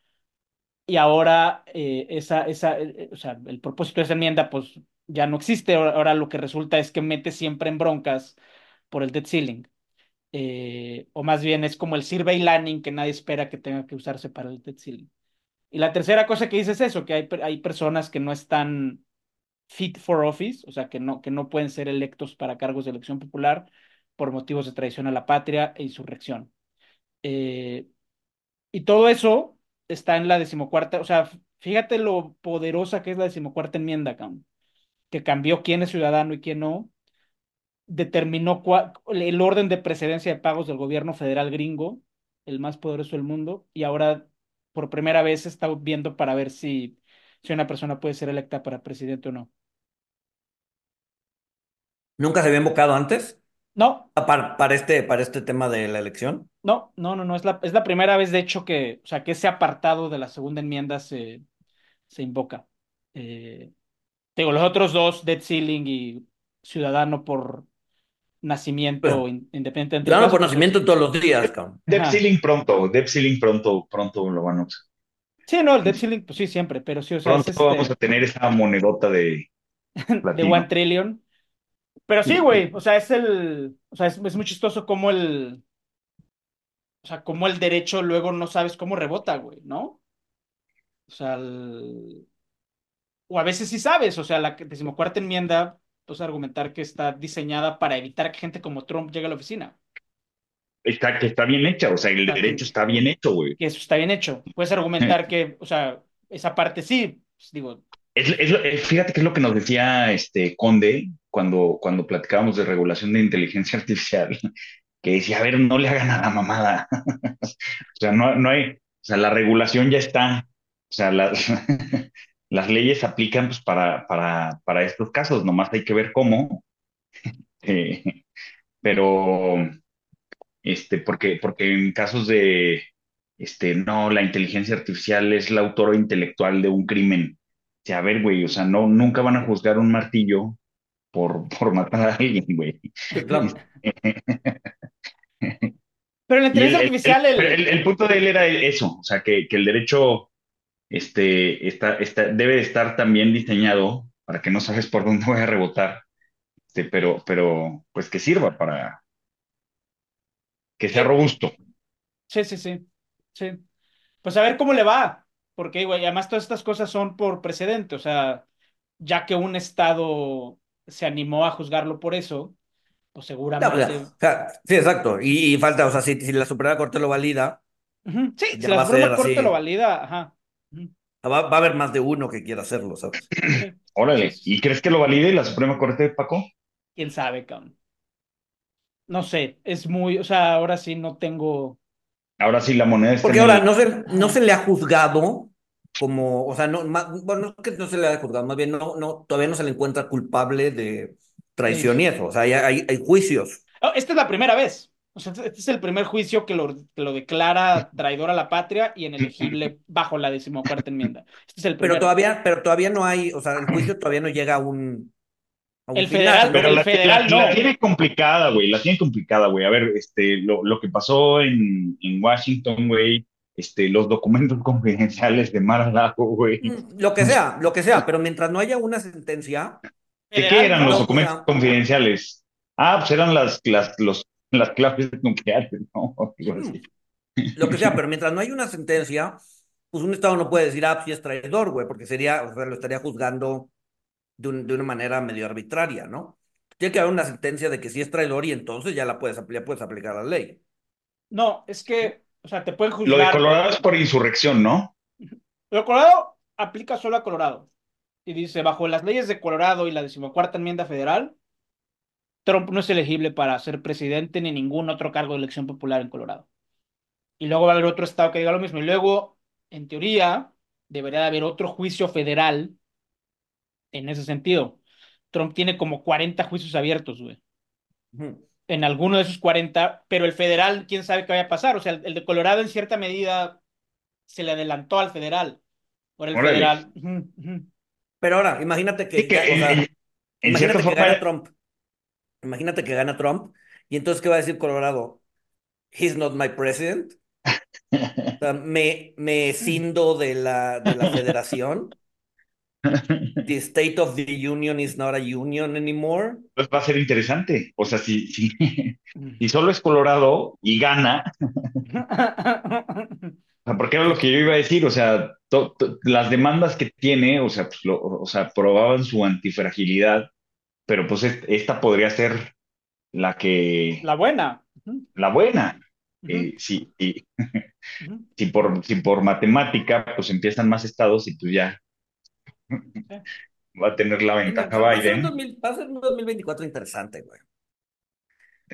Y ahora eh, esa, esa, eh, eh, o sea, el propósito de esa enmienda pues ya no existe. Ahora, lo que resulta es que mete siempre en broncas por el debt ceiling. O más bien es como el survey landing que nadie espera que tenga que usarse para el debt ceiling. Y la tercera cosa que dice es eso, que hay, hay personas que no están fit for office, o sea, que no, que no pueden ser electos para cargos de elección popular por motivos de traición a la patria e insurrección. Eh, y todo eso está en la decimocuarta, o sea, fíjate lo poderosa que es la decimocuarta enmienda, que cambió quién es ciudadano y quién no, determinó el orden de precedencia de pagos del gobierno federal gringo, el más poderoso del mundo, y ahora por primera vez está viendo para ver si, si una persona puede ser electa para presidente o no. ¿Nunca se había invocado antes? No, Ah, Para, para este, para este tema de la elección. no, no, no, no, es la, es la primera vez, de hecho, que, o sea, que ese apartado de la segunda enmienda se, se invoca. Eh, digo, los otros dos, debt ceiling y ciudadano por nacimiento Pero, in- independiente entre Ciudadano casos, por pues nacimiento todos los días, cabrón. Ajá. ceiling pronto, debt ceiling pronto, pronto lo van a usar. Sí, no, el debt ceiling, pues sí, siempre, pero sí, o sea, es Pronto vamos este a tener esa monedota de de. One Trillion. Pero sí, güey, o sea, es el, o sea, es, es muy chistoso cómo el, o sea, cómo el derecho luego no sabes cómo rebota, güey, ¿no? O sea, el- o a veces sí sabes, o sea, la decimocuarta enmienda, pues argumentar que está diseñada para evitar que gente como Trump llegue a la oficina. Está, que está bien hecha, o sea, el derecho está bien hecho, güey. Que eso está bien hecho. Puedes argumentar que, o sea, esa parte sí, pues, digo, Es, es fíjate que es lo que nos decía este Conde cuando, cuando platicábamos de regulación de inteligencia artificial, que decía, a ver, no le hagan a la mamada. O sea, no, no hay, o sea, la regulación ya está, o sea, las, las leyes aplican pues, para, para, para estos casos, nomás hay que ver cómo. Eh, pero, este, porque, porque en casos de, este, no, la inteligencia artificial es el autor intelectual de un crimen. Sea, a ver, güey, o sea, no, nunca van a juzgar un martillo por, por matar a alguien, güey. Sí, claro. pero en la inteligencia el- artificial, el- pero el, el- el punto de él era eso, o sea, que, que el derecho este, está, está, debe de estar también diseñado para que no sabes por dónde voy a rebotar, este, pero, pero pues que sirva para que sea Sí. robusto. sí, sí, sí, sí. Pues a ver cómo le va, porque, güey, además todas estas cosas son por precedente, o sea, ya que un estado se animó a juzgarlo por eso, pues No, pues, seguramente... o sea, sí, exacto. Y, y falta, o sea, si, si la Suprema Corte lo valida, Sí, si ya la va a Suprema Corte así. lo valida, ajá. Va, va a haber más de uno que quiera hacerlo, ¿sabes? sí, Órale. ¿y crees que lo valide la Suprema Corte, Paco? quién sabe, cabrón. No sé, es muy, o sea, ahora sí no tengo. Ahora sí la moneda está Porque ahora el... no se, no se le ha juzgado como, o sea, no, ma- bueno, no es que no se le haya juzgado, más bien no, no, todavía no se le encuentra culpable de traición y eso, o sea, hay, hay, hay juicios. Oh, esta es la primera vez. O sea, este es el primer juicio que lo, que lo declara traidor a la patria y inelegible bajo la decimocuarta enmienda. Este es el Pero todavía, pero todavía no hay, o sea, el juicio todavía no llega a un El final, federal, ¿no? Pero el la, federal la- la no. tiene complicada, güey, la tiene complicada, güey. A ver, este, lo, lo que pasó en, en Washington, güey, este, los documentos confidenciales de Mar-a-Lago, güey. Mm, Lo que sea, lo que sea, pero mientras no haya una sentencia, ¿De Federal, qué eran no. los documentos confidenciales? Ah, pues eran las, las, los, las claves nucleares, ¿no? Así. lo que sea, pero mientras no hay una sentencia, pues un Estado no puede decir, ah, pues sí es traidor, güey, porque sería, o sea, lo estaría juzgando de, un- de una manera medio arbitraria, ¿no? Tiene que haber una sentencia de que sí es traidor y entonces ya la puedes, ya puedes aplicar la ley. No, es que, o sea, te pueden Lo de juzgar. Colorado es por insurrección, ¿no? Lo de Colorado aplica solo a Colorado. Y dice, bajo las leyes de Colorado y la decimocuarta enmienda federal, Trump no es elegible para ser presidente ni ningún otro cargo de elección popular en Colorado. Y luego va a haber otro estado que diga lo mismo. Y luego, en teoría, debería de haber otro juicio federal en ese sentido. Trump tiene como 40 juicios abiertos, güey. En alguno de esos 40, pero el federal, quién sabe qué vaya a pasar. O sea, el, el de Colorado en cierta medida se le adelantó al federal. Por el Órale. federal. Pero ahora, imagínate que, Sí, que ya, o sea, en- imagínate que forma, gana Trump. Imagínate que gana Trump y entonces, ¿qué va a decir Colorado? He's not my president. O sea, me, me escindo de la, de la federación. The state of the union is not a union anymore. pues va a ser interesante. O sea, si, si, si solo es Colorado y gana, O sea, porque era lo que yo iba a decir, o sea, to- to- las demandas que tiene, o sea, pues, lo- o sea, probaban su antifragilidad, pero pues est- esta podría ser la que, La buena. La buena. ujú, Eh, si, ujú. si por, si por matemática, pues empiezan más estados y pues ya va a tener la ventaja Va a Biden. 2000 va a ser un 2024 interesante, güey.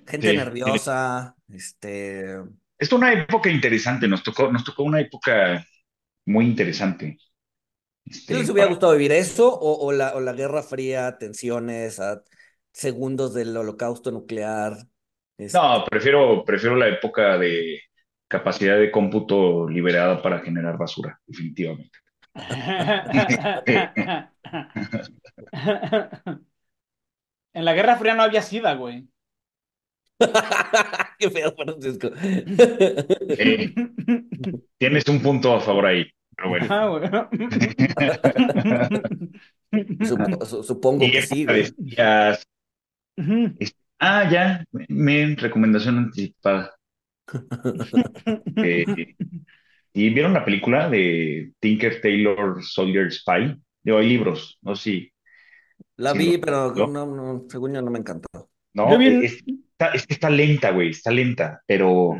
Gente Sí. nerviosa, este... Es una época interesante, nos tocó, nos tocó una época muy interesante. ¿Qué Este, les hubiera para- gustado vivir eso o, o la, o la Guerra Fría, tensiones a segundos del holocausto nuclear? Este, No, prefiero, prefiero la época de capacidad de cómputo liberada para generar basura, definitivamente. En la Guerra Fría no había SIDA, güey. Qué feo, Francisco. Eh, tienes un punto a favor ahí, pero bueno. Su- supongo Y que sí, época de güey. espías. Ujú. Ah, ya, me recomendación anticipada. Eh, ¿y vieron la película de Tinker Taylor Soldier Spy? Digo, hay libros, no sé si, La si vi, lo- pero ¿no? no, no, según yo no me encantó. No, Yo vi un- es, está, es que está lenta, güey, está lenta, pero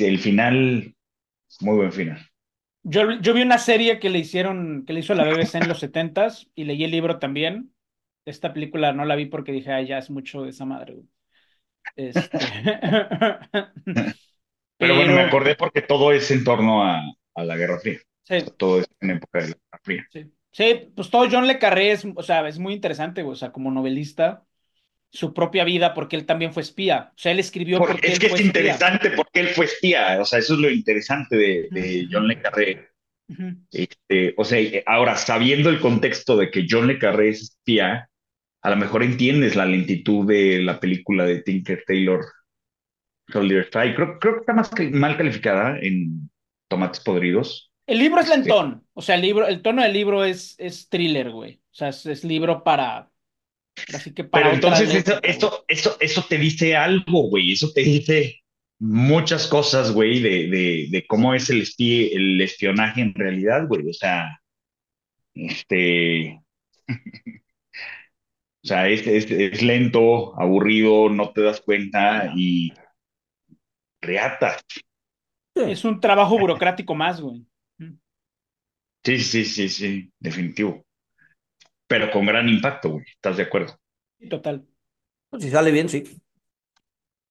el final, muy buen final. Yo, yo vi una serie que le hicieron, que le hizo la BBC en los setentas y leí el libro también. Esta película no la vi porque dije, ay, ya es mucho de esa madre, güey. Este... Pero bueno, me acordé porque todo es en torno a, a la Guerra Fría. Sí, Todo es en época de la Guerra Fría. sí. Sí, pues todo John Le Carré es, o sea, es muy interesante. O sea, como novelista, su propia vida, porque él también fue espía. O sea, él escribió Porque porque es él que fue es espía. interesante porque él fue espía. O sea, eso es lo interesante de, de John Le Carré. Este, o sea, ahora, sabiendo el contexto de que John Le Carré es espía, a lo mejor entiendes la lentitud de la película de Tinker Taylor Soldier Spy. Creo, creo que está más que- mal calificada en Tomates Podridos. El libro es Este- lentón. O sea, el libro, el tono del libro es, es thriller, güey. O sea, es, es libro para. Así que para Pero entonces época, eso, eso, eso te dice algo, güey. Eso te dice muchas cosas, güey, de, de, de cómo es el, espí- el espionaje en realidad, güey. O sea, este. O sea, es, es, es lento, aburrido, no te das cuenta y reata. Es un trabajo burocrático más, güey. Sí, sí, sí, sí, definitivo. Pero con gran impacto, güey. ¿Estás de acuerdo? Sí, Total. Pues si sale bien, sí.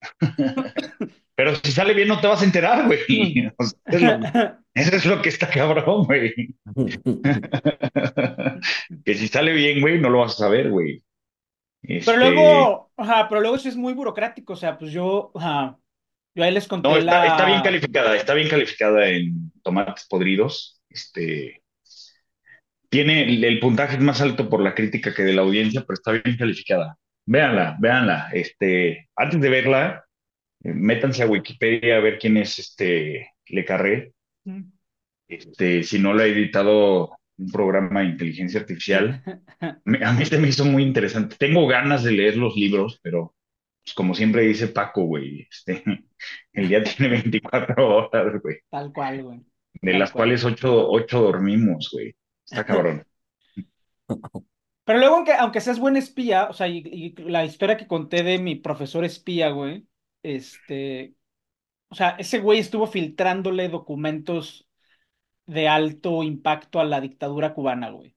Pero si sale bien no te vas a enterar, güey. O sea, es lo- eso es lo que está cabrón, güey. Que si sale bien, güey, no lo vas a saber, güey. Pero Este, luego, ajá, pero luego sí es muy burocrático, o sea, pues yo, ajá, yo ahí les conté No, está, la... está bien calificada, está bien calificada en tomates podridos. Este, tiene el, el puntaje es más alto por la crítica que de la audiencia, pero está bien calificada. Véanla, véanla. Este, antes de verla, eh, métanse a Wikipedia a ver quién es este Le Carré. Mm. Este, si no lo ha editado un programa de inteligencia artificial, me- a mí se me hizo muy interesante. Tengo ganas de leer los libros, pero pues, como siempre dice Paco, güey, este, el día tiene 24 horas, güey, Tal cual, güey. de Tal las cual. cuales ocho, ocho dormimos, güey. Está cabrón. Pero luego, aunque, aunque seas buen espía, o sea, y, y la historia que conté de mi profesor espía, güey, este, o sea, ese güey estuvo filtrándole documentos de alto impacto a la dictadura cubana, güey.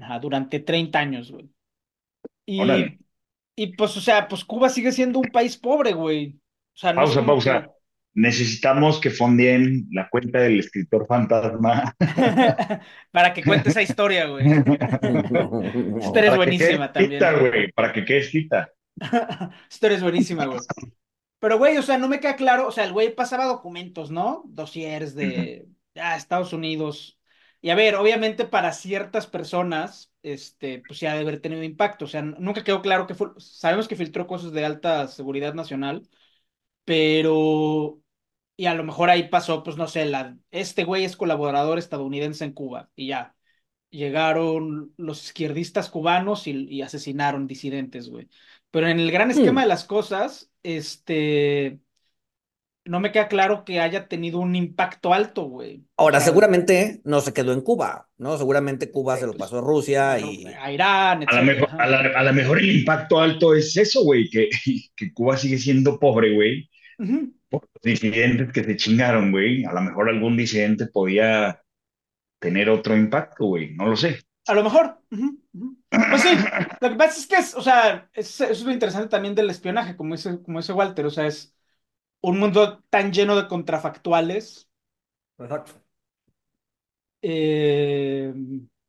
Ajá, durante 30 años, güey. Y, Órale. Y pues, o sea, pues Cuba sigue siendo un país pobre, güey. O sea, no es Pausa, pausa. que- Necesitamos que fondeen la cuenta del escritor fantasma. Para que cuente esa historia, güey. Historia es Para que quede buenísima también. güey, para que quede escrita. Historia es buenísima, güey. Pero, güey, o sea, no me queda claro. O sea, el güey pasaba documentos, ¿no? Dossiers de ah, Estados Unidos. Y a ver, obviamente para ciertas personas, este, pues ya debe haber tenido impacto. O sea, nunca quedó claro que fue. Sabemos que filtró cosas de alta seguridad nacional, pero. Y a lo mejor ahí pasó, pues no sé, la, este güey es colaborador estadounidense en Cuba. Y ya. Llegaron los izquierdistas cubanos y, y asesinaron disidentes, güey. Pero en el gran esquema Hmm. de las cosas, este, no me queda claro que haya tenido un impacto alto, güey. O Ahora, sea, seguramente no se quedó en Cuba, ¿no? Seguramente Cuba Sí, se lo pues, pasó a Rusia y... a Irán, A lo mejor, a la, a la mejor el impacto alto es eso, güey, que, que Cuba sigue siendo pobre, güey, por los disidentes que se chingaron, güey. A lo mejor algún disidente podía tener otro impacto, güey, no lo sé. A lo mejor. Pues sí, lo que pasa es que es, o sea, es- eso es lo interesante también del espionaje, como dice, como dice Walter, o sea, es un mundo tan lleno de contrafactuales. Exacto. eh,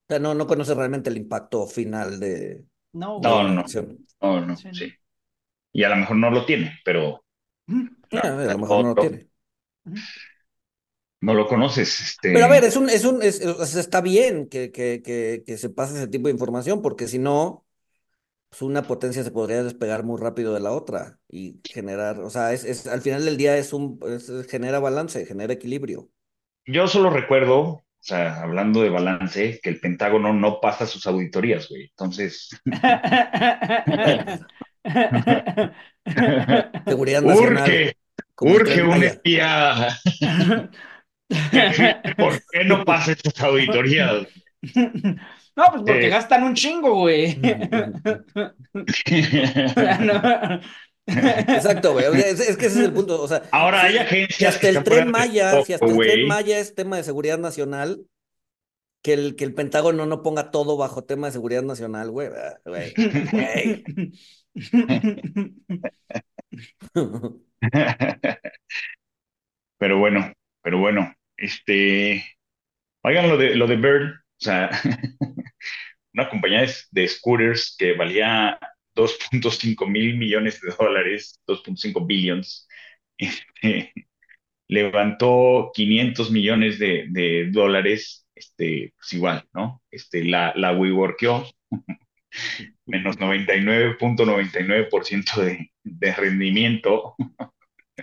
O sea, no, no conoce realmente el impacto final de, no, No, no. No, no, Sí, no. sí. Y a lo mejor no lo tiene, pero Ah, a lo mejor no lo tiene. no lo conoces. Este, Pero a ver, es un, es un, es- está bien que, que, que, que se pase ese tipo de información, porque si no, pues una potencia se podría despegar muy rápido de la otra y generar, o sea, es, es, al final del día es un, es- genera balance, genera equilibrio. Yo solo recuerdo, o sea, hablando de balance, que el Pentágono no pasa sus auditorías, güey. Entonces, Seguridad nacional, urge, urge un espía. ¿Por qué no pasa estas auditorías? No, pues porque Eh. gastan un chingo, güey. No. Exacto, güey. o sea, Es, es que ese es el punto. O sea, Ahora hay agencias si hasta que el Tren Maya, si hasta el Tren. Maya es tema de seguridad nacional, que el, que el Pentágono no ponga todo bajo tema de seguridad nacional, güey. ah, Güey, güey. Pero bueno, pero bueno, este, oigan lo de lo de Bird, o sea, una compañía de, de scooters que valía 2.5 mil millones de dólares, 2.5 billions, este, levantó 500 millones de, de dólares, este, pues igual, ¿no? Este, la, la WeWorkeo, menos 99.99% de, de rendimiento.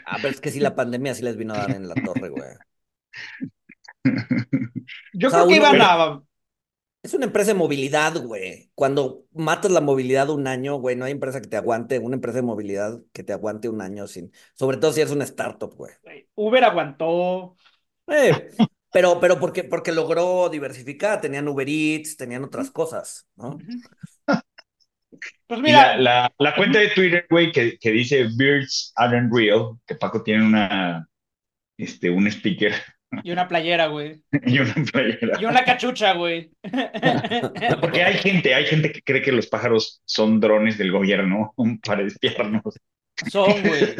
Ah, pero es que sí, la pandemia sí les vino a dar en la torre, güey. Yo O sea, creo que iban a. Es una empresa de movilidad, güey. Cuando matas la movilidad un año, güey, no hay empresa que te aguante, una empresa de movilidad que te aguante un año sin, sobre todo si eres una startup, güey. Uber aguantó. Eh, pero, pero porque, porque logró diversificar, tenían Uber Eats, tenían otras cosas, ¿no? Pues mira, la, la, la cuenta de Twitter, güey, que, que dice Birds aren't real, que Paco tiene una, este, un sticker y una playera, güey. y una playera. Y una cachucha, güey. Porque hay gente, hay gente que cree que los pájaros son drones del gobierno para espiarnos. Son, güey.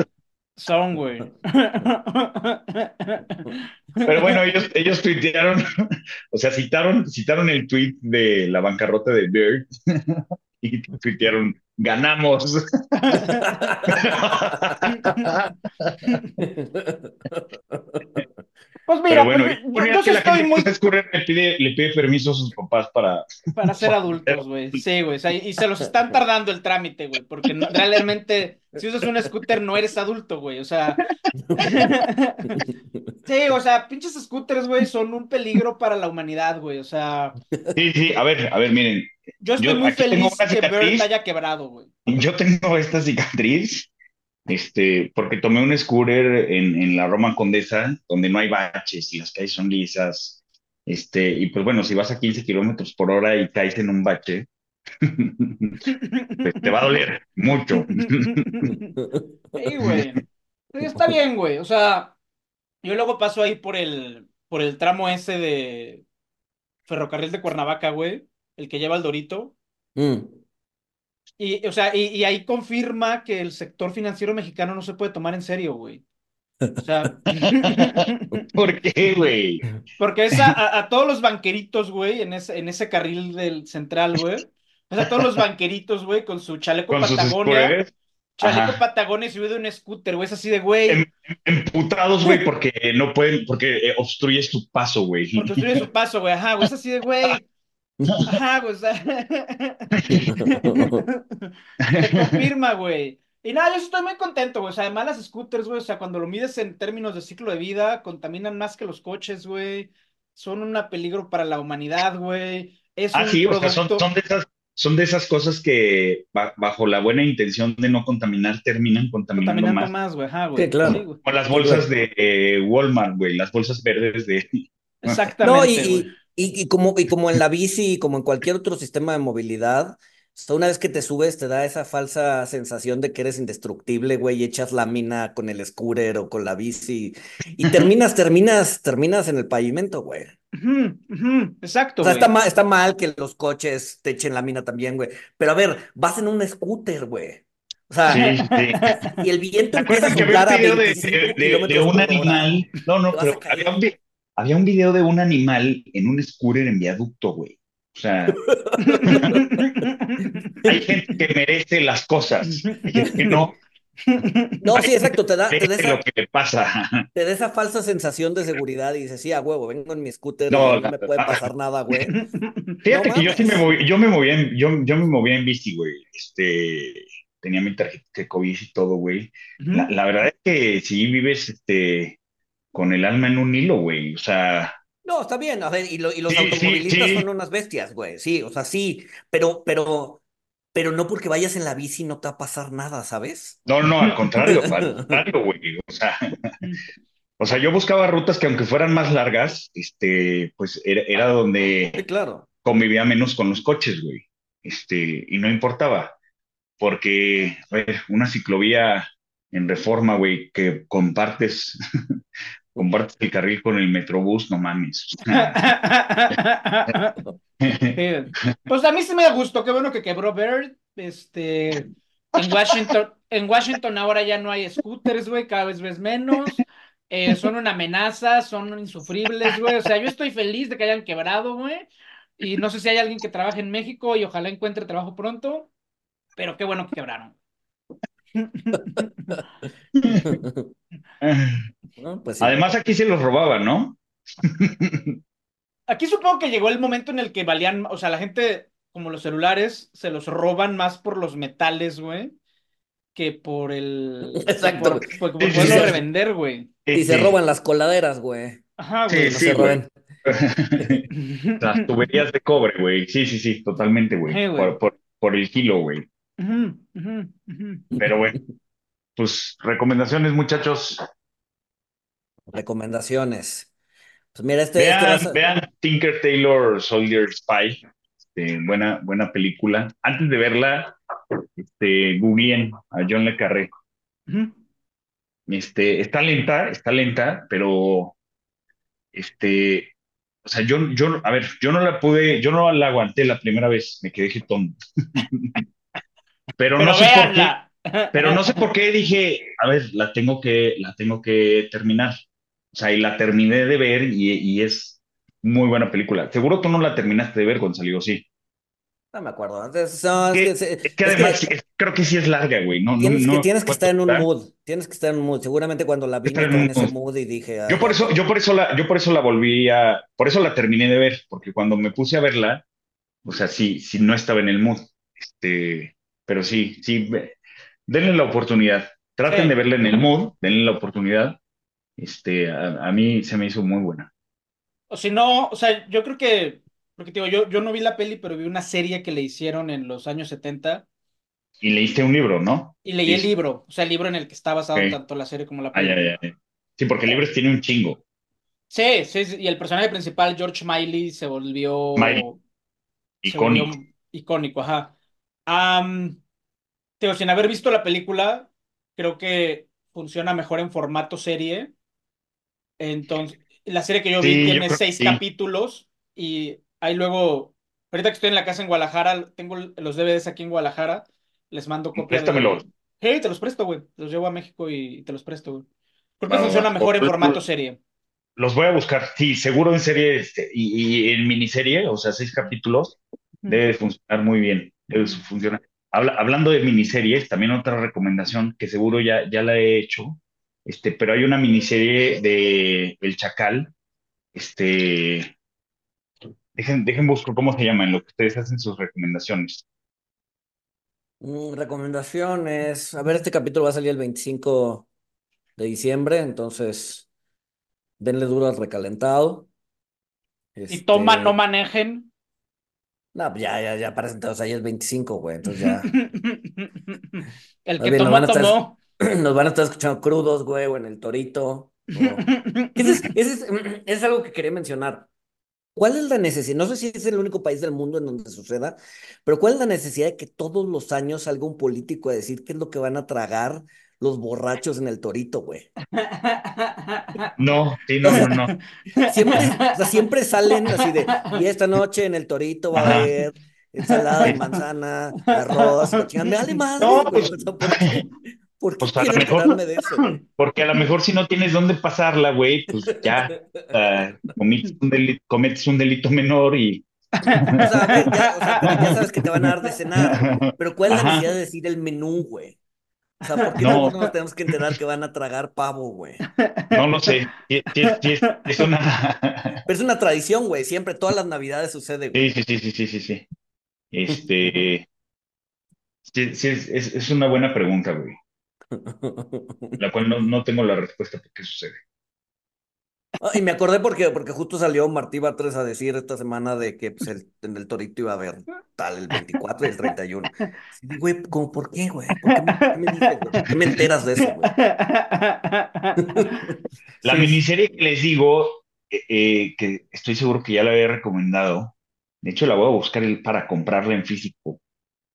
Son, güey. Pero bueno, ellos, ellos tuitearon, o sea, citaron, citaron el tweet de la bancarrota de Bird y tuitearon, ganamos. Pues mira, bueno, pues, yo que estoy muy Scooter le pide, le pide permiso a sus papás para... para ser adultos, güey. Sí, güey. o sea, y se los están tardando el trámite, güey. Porque realmente, si usas un scooter, no eres adulto, güey. O sea. Sí, o sea, pinches scooters, güey, son un peligro para la humanidad, güey. O sea, Sí, sí, a ver, a ver, miren, yo estoy Yo muy feliz que cicatriz. haya quebrado, güey. yo tengo esta cicatriz, este, porque tomé un scooter en, en la Roma Condesa, donde no hay baches y las calles son lisas, este, y pues bueno, si vas a 15 kilómetros por hora y caes en un bache, pues te va a doler mucho. Sí, güey. Está bien, güey. O sea, yo luego paso ahí por el, por el tramo ese de ferrocarril de Cuernavaca, güey. El que lleva al Dorito. Mm. Y, o sea, y, y ahí confirma que el sector financiero mexicano no se puede tomar en serio, güey. O sea, ¿Por qué, güey? porque es a, a- a todos los banqueritos, güey, en ese, en ese carril del central, güey. O sea, todos los banqueritos, güey, con su chaleco Con Patagonia. Chaleco Ajá. Patagonia y subido de un scooter, güey. Es así de, güey. Em- emputados, güey, porque no pueden, porque eh, obstruyes tu paso, güey. Porque obstruye su paso, güey. Ajá, güey. Es así de, güey. Ajá, güey. O sea... Te confirma, güey. Y nada, yo estoy muy contento, güey. O sea, además las scooters, güey, o sea, cuando lo mides en términos de ciclo de vida, contaminan más que los coches, güey. Son un peligro para la humanidad, güey. Es Ah, un sí, o sea, son, producto son de esas, son de esas cosas que ba- bajo la buena intención de no contaminar terminan contaminando contaminando más. más, güey. Ajá, güey. Sí, claro. Sí, güey. Como las bolsas de eh, Walmart, güey, las bolsas verdes de... No, Exactamente, y, güey. Y, y como, y como en la bici y como en cualquier otro sistema de movilidad, una vez que te subes te da esa falsa sensación de que eres indestructible, güey, y echas lámina con el scooter o con la bici y terminas, terminas, terminas en el pavimento, güey. Exacto, O sea, güey. está mal, está mal que los coches te echen lámina también, güey. Pero a ver, vas en un scooter, güey. O sea, Sí, sí. y el viento ¿Te empieza a soplar a video de, 25 de- de- de kilómetros un animal? No, no, pero había un, había un video de un animal en un scooter en viaducto, güey. O sea, hay gente que merece las cosas, hay gente que no No, sí, exacto, te da, te da esa, lo que le pasa. te da esa falsa sensación de seguridad y dices, sí, a huevo, vengo en mi scooter, No, no me puede pasar nada, güey. Fíjate No que yo sí me moví, yo me movía en, yo, yo me movía en bici, güey. Este, tenía mi tarjeta de COVID y todo, güey. La, verdad es que sí vives, este, con el alma en un hilo, güey. O sea, No, está bien, a ver, y, lo- y los Sí, automovilistas sí. son unas bestias, güey, sí, o sea, sí, pero, pero, pero no porque vayas en la bici no te va a pasar nada, ¿sabes? no, no, al contrario, al contrario, güey. O sea, o sea, yo buscaba rutas que aunque fueran más largas, este, pues era, era donde claro. convivía menos con los coches, güey. Este, y no importaba, porque, a ver, una ciclovía en Reforma, güey, que compartes, compartes el carril con el Metrobús, no mames. Pues a mí sí me da gusto, qué bueno que quebró Bird. Este, en Washington, en Washington ahora ya no hay scooters, güey, cada vez ves menos. Eh, son una amenaza, son insufribles, güey. O sea, yo estoy feliz de que hayan quebrado, güey. Y no sé si hay alguien que trabaje en México y ojalá encuentre trabajo pronto, pero qué bueno que quebraron. No, pues sí. Además, aquí se los robaban, ¿no? Aquí supongo que llegó el momento en el que valían, o sea, la gente, como los celulares, se los roban más por los metales, güey, que por el... Exacto, Por, güey. por, por Sí, sí, poderlo sí. revender, güey. Y se roban las coladeras, güey. Ajá, Sí, güey. No sí, se güey. roben. Las tuberías de cobre, güey. Sí, sí, sí, totalmente, güey. Sí, güey. Por, por, por el kilo, güey. Ujú, ujú. Pero bueno, pues recomendaciones, muchachos. Recomendaciones. Pues mira, este, este a Vean, vean Tinker Tailor Soldier Spy. Este, buena, buena película. Antes de verla, este, googleen a John Le Carré. Este, está lenta, está lenta, pero este, o sea, yo, yo, a ver, yo no la pude, yo no la aguanté la primera vez, me quedé jetón. Pero Pero no sé por qué, véanla. Pero no sé por qué dije, a ver, la tengo que, la tengo que terminar. O sea, y la terminé de ver y, y es muy buena película. Seguro tú no la terminaste de ver cuando salió, sí. No me acuerdo. Entonces, no, es Que, que, es que es además que creo que sí es larga, güey. No, no, tienes que, no tienes que puedo estar en un mood. Tienes que estar en un mood. Seguramente cuando la vi no estar en estaba un en ese mood. mood y dije, Yo "Ay, por eso, yo por eso la, yo por eso la volví a, por eso la terminé de ver, porque cuando me puse a verla, o sea, sí, sí no estaba en el mood. Este, pero sí, sí, denle la oportunidad. Traten Sí. de verla en el mood, denle la oportunidad. Este, a, a mí se me hizo muy buena. O si no, o sea, yo creo que, porque digo, yo, yo no vi la peli, pero vi una serie que le hicieron en los años 70 Y leíste un libro, ¿no? y leí el libro, o sea, el libro en el que está basado tanto la serie como la Ay, peli. ay, ay. Sí, porque libros tiene un chingo. Sí, sí, sí, y el personaje principal, George Miley, se volvió, Miley, se volvió icónico. icónico, ajá. Digo, sin haber visto la película, creo que funciona mejor en formato serie. Entonces, la serie que yo vi yo tiene creo seis sí. capítulos y ahí luego, ahorita que estoy en la casa en Guadalajara, tengo los DVDs aquí en Guadalajara, les mando copia Préstamelo. de... Hey, te los presto, güey. Los llevo a México y te los presto, güey. Creo que funciona mejor en Los- formato serie. Los voy a buscar. Sí, seguro en serie este, y, y en miniserie, o sea, seis capítulos, debe de funcionar muy bien. Habla- hablando de miniseries, también otra recomendación que seguro ya, ya la he hecho, este, pero hay una miniserie de El Chacal. Este, dejen, dejen buscar cómo se llama en lo que ustedes hacen sus recomendaciones. mm, recomendaciones. A ver, este capítulo va a salir el 25 de diciembre, entonces denle duro al recalentado. Y toma, Este, no manejen. No, pues ya, ya, ya para entonces ahí es 25, güey, entonces ya. El que bien, nos tomó, van a estar, tomó. nos van a estar escuchando crudos, güey, o en el torito. o- Ese es, ese es, es algo que quería mencionar. ¿Cuál es la necesidad? No sé si es el único país del mundo en donde suceda, pero ¿cuál es la necesidad de que todos los años salga un político a decir qué es lo que van a tragar los borrachos en el torito, güey? No, sí, no, no, no. Siempre, o sea, siempre salen así de, y esta noche en el torito va a haber ensalada de manzana, arroz. Me vale madre, No, güey. pues- O sea, ¿por qué? ¿Por qué Pues a lo mejor- enterarme de eso, güey? Porque a lo mejor si no tienes dónde pasarla, güey, pues ya cometes un delito, cometes un delito menor y... O sea, ver, ya, o sea, pero ya sabes que te van a dar de cenar, pero ¿cuál es la Ajá. necesidad de decir el menú, güey? O sea, ¿por qué No. nos tenemos que enterar que van a tragar pavo, güey? No lo sé. Sí, sí, sí, es, una... Pero es una tradición, güey. Siempre, todas las navidades sucede, güey. Sí, sí, sí, sí, sí, sí, sí. Este... Sí, sí, es, es, es una buena pregunta, güey. La cual no, no tengo la respuesta por qué sucede. Ah, Y me acordé porque, porque justo salió Martí Batres a decir esta semana de que pues, el, en el Torito iba a haber tal el 24 y el 31. Sí, güey, ¿cómo, ¿por qué, güey? ¿Por qué me, por qué me dices, güey? ¿Por qué me enteras de eso, güey? La Sí. miniserie que les digo, eh, eh, que estoy seguro que ya la había recomendado, de hecho la voy a buscar el- para comprarla en físico.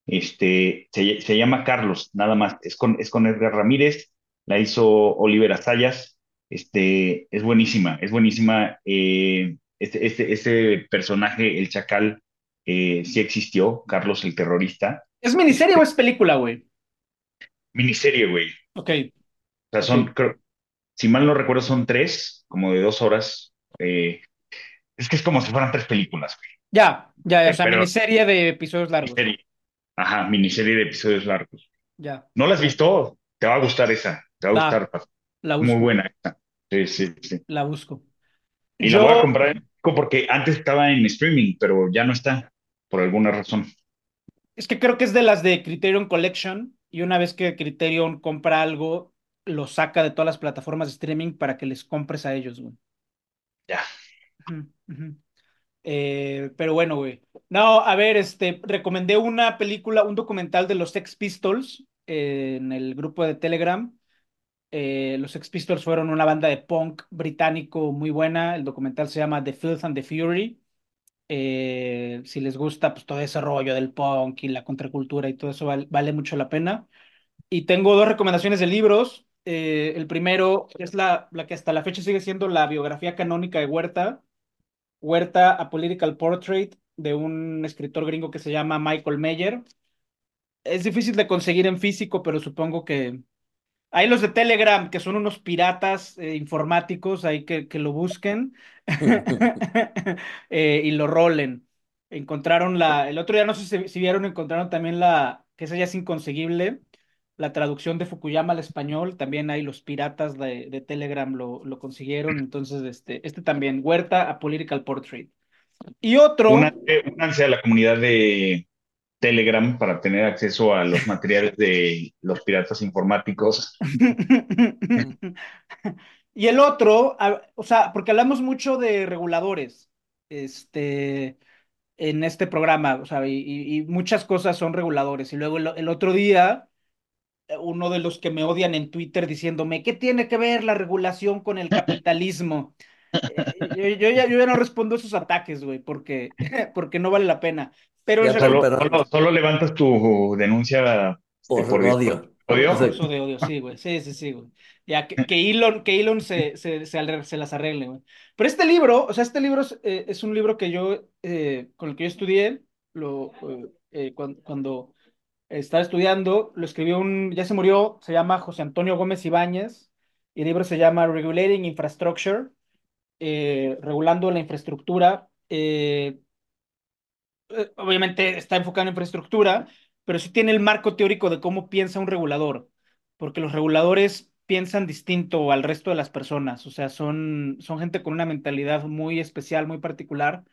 Este, se, se llama Carlos, nada más. Es con, es con Edgar Ramírez, la hizo Oliver Azayas. Este, es buenísima, es buenísima. Eh, este, este, este personaje, el Chacal, eh, sí existió, Carlos el terrorista. ¿Es miniserie o es película, güey? Miniserie, güey. Ok. O sea, son, creo- si mal no recuerdo, son tres, como de dos horas. Eh, es que es como si fueran tres películas, güey. Ya, ya, o sea, Pero- miniserie de episodios largos. Miniserie. Ajá, miniserie de episodios largos. Ya, ¿No la has visto? Te va a gustar esa. Te va a gustar. La Muy buena. Sí, sí, sí. La busco. Y la voy a comprar en México porque antes estaba en streaming, pero ya no está, por alguna razón. Es que creo que es de las de Criterion Collection y una vez que Criterion compra algo, lo saca de todas las plataformas de streaming para que les compres a ellos, güey. Ya. Eh, pero bueno, güey. No, a ver, este, recomendé una película, un documental de los Sex Pistols eh, en el grupo de Telegram. Eh, los Sex Pistols fueron una banda de punk británico muy buena. El documental se llama The Filth and the Fury. Eh, si les gusta, pues todo ese rollo del punk y la contracultura y todo eso val- vale mucho la pena. Y tengo dos recomendaciones de libros. Eh, el primero es la, la que hasta la fecha sigue siendo la biografía canónica de Huerta. Huerta, A Political Portrait, de un escritor gringo que se llama Michael Meyer. Es difícil de conseguir en físico, pero supongo que hay los de Telegram, que son unos piratas eh, informáticos, ahí que, que lo busquen eh, y lo rolen. Encontraron la, el otro día no sé si, vieron, encontraron también la, que esa ya es inconseguible, la traducción de Fukuyama al español, también ahí los piratas de, Telegram lo, lo consiguieron, entonces este, este también, Huerta a Political Portrait. Y otro, Únanse, únanse a la comunidad de Telegram para tener acceso a los materiales de los piratas informáticos. Y el otro, o sea, porque hablamos mucho de reguladores, este, en este programa, o sea, y, muchas cosas son reguladores. Y luego el, otro día, uno de los que me odian en Twitter diciéndome, ¿qué tiene que ver la regulación con el capitalismo? Eh, yo, yo ya, yo ya no respondo a esos ataques, güey, porque, porque no vale la pena. Pero Ya, Solo, regu- solo, solo levantas tu denuncia este, Por odio. odio. De odio, sí, güey. Sí, sí, sí, güey. Ya que, que Elon, que Elon se, se, se, las arregle, güey. Pero este libro, o sea, este libro es, eh, es un libro que yo, eh, con el que yo estudié, lo, eh, eh, cuan- cuando, estaba estudiando, lo escribió un, ya se murió, se llama José Antonio Gómez Ibáñez, y el libro se llama Regulating Infrastructure, eh, regulando la infraestructura. eh, eh, obviamente está enfocado en infraestructura, pero sí tiene el marco teórico de cómo piensa un regulador, porque los reguladores piensan distinto al resto de las personas, o sea, son, son gente con una mentalidad muy especial, muy particular,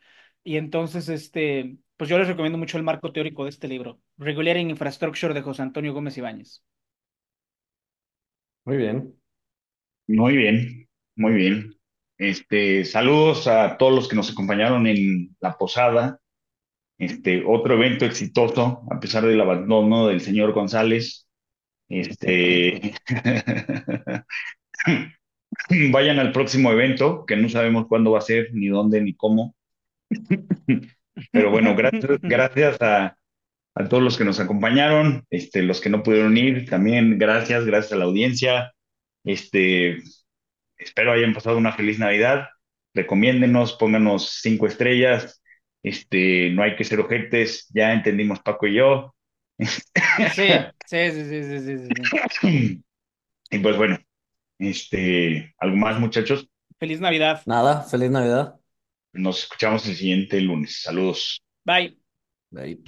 y entonces, este, pues yo les recomiendo mucho el marco teórico de este libro, Regulating Infrastructure de José Antonio Gómez Ibáñez. Muy bien. Muy bien, muy bien. Este, saludos a todos los que nos acompañaron en la posada. Este, otro evento exitoso, a pesar del abandono del señor González. Este, vayan al próximo evento, que no sabemos cuándo va a ser, ni dónde, ni cómo. Pero bueno, gracias, gracias a, a todos los que nos acompañaron, este, los que no pudieron ir, también gracias, gracias a la audiencia. Este, espero hayan pasado una feliz Navidad. Recomiéndenos, pónganos cinco estrellas. Este, no hay que ser ojetes, ya entendimos Paco y yo. Sí, sí, sí, sí, sí, sí, sí. Y pues bueno, este, ¿algo más, muchachos? Feliz Navidad. Nada, feliz Navidad. Nos escuchamos el siguiente lunes. Saludos. Bye. Ahí.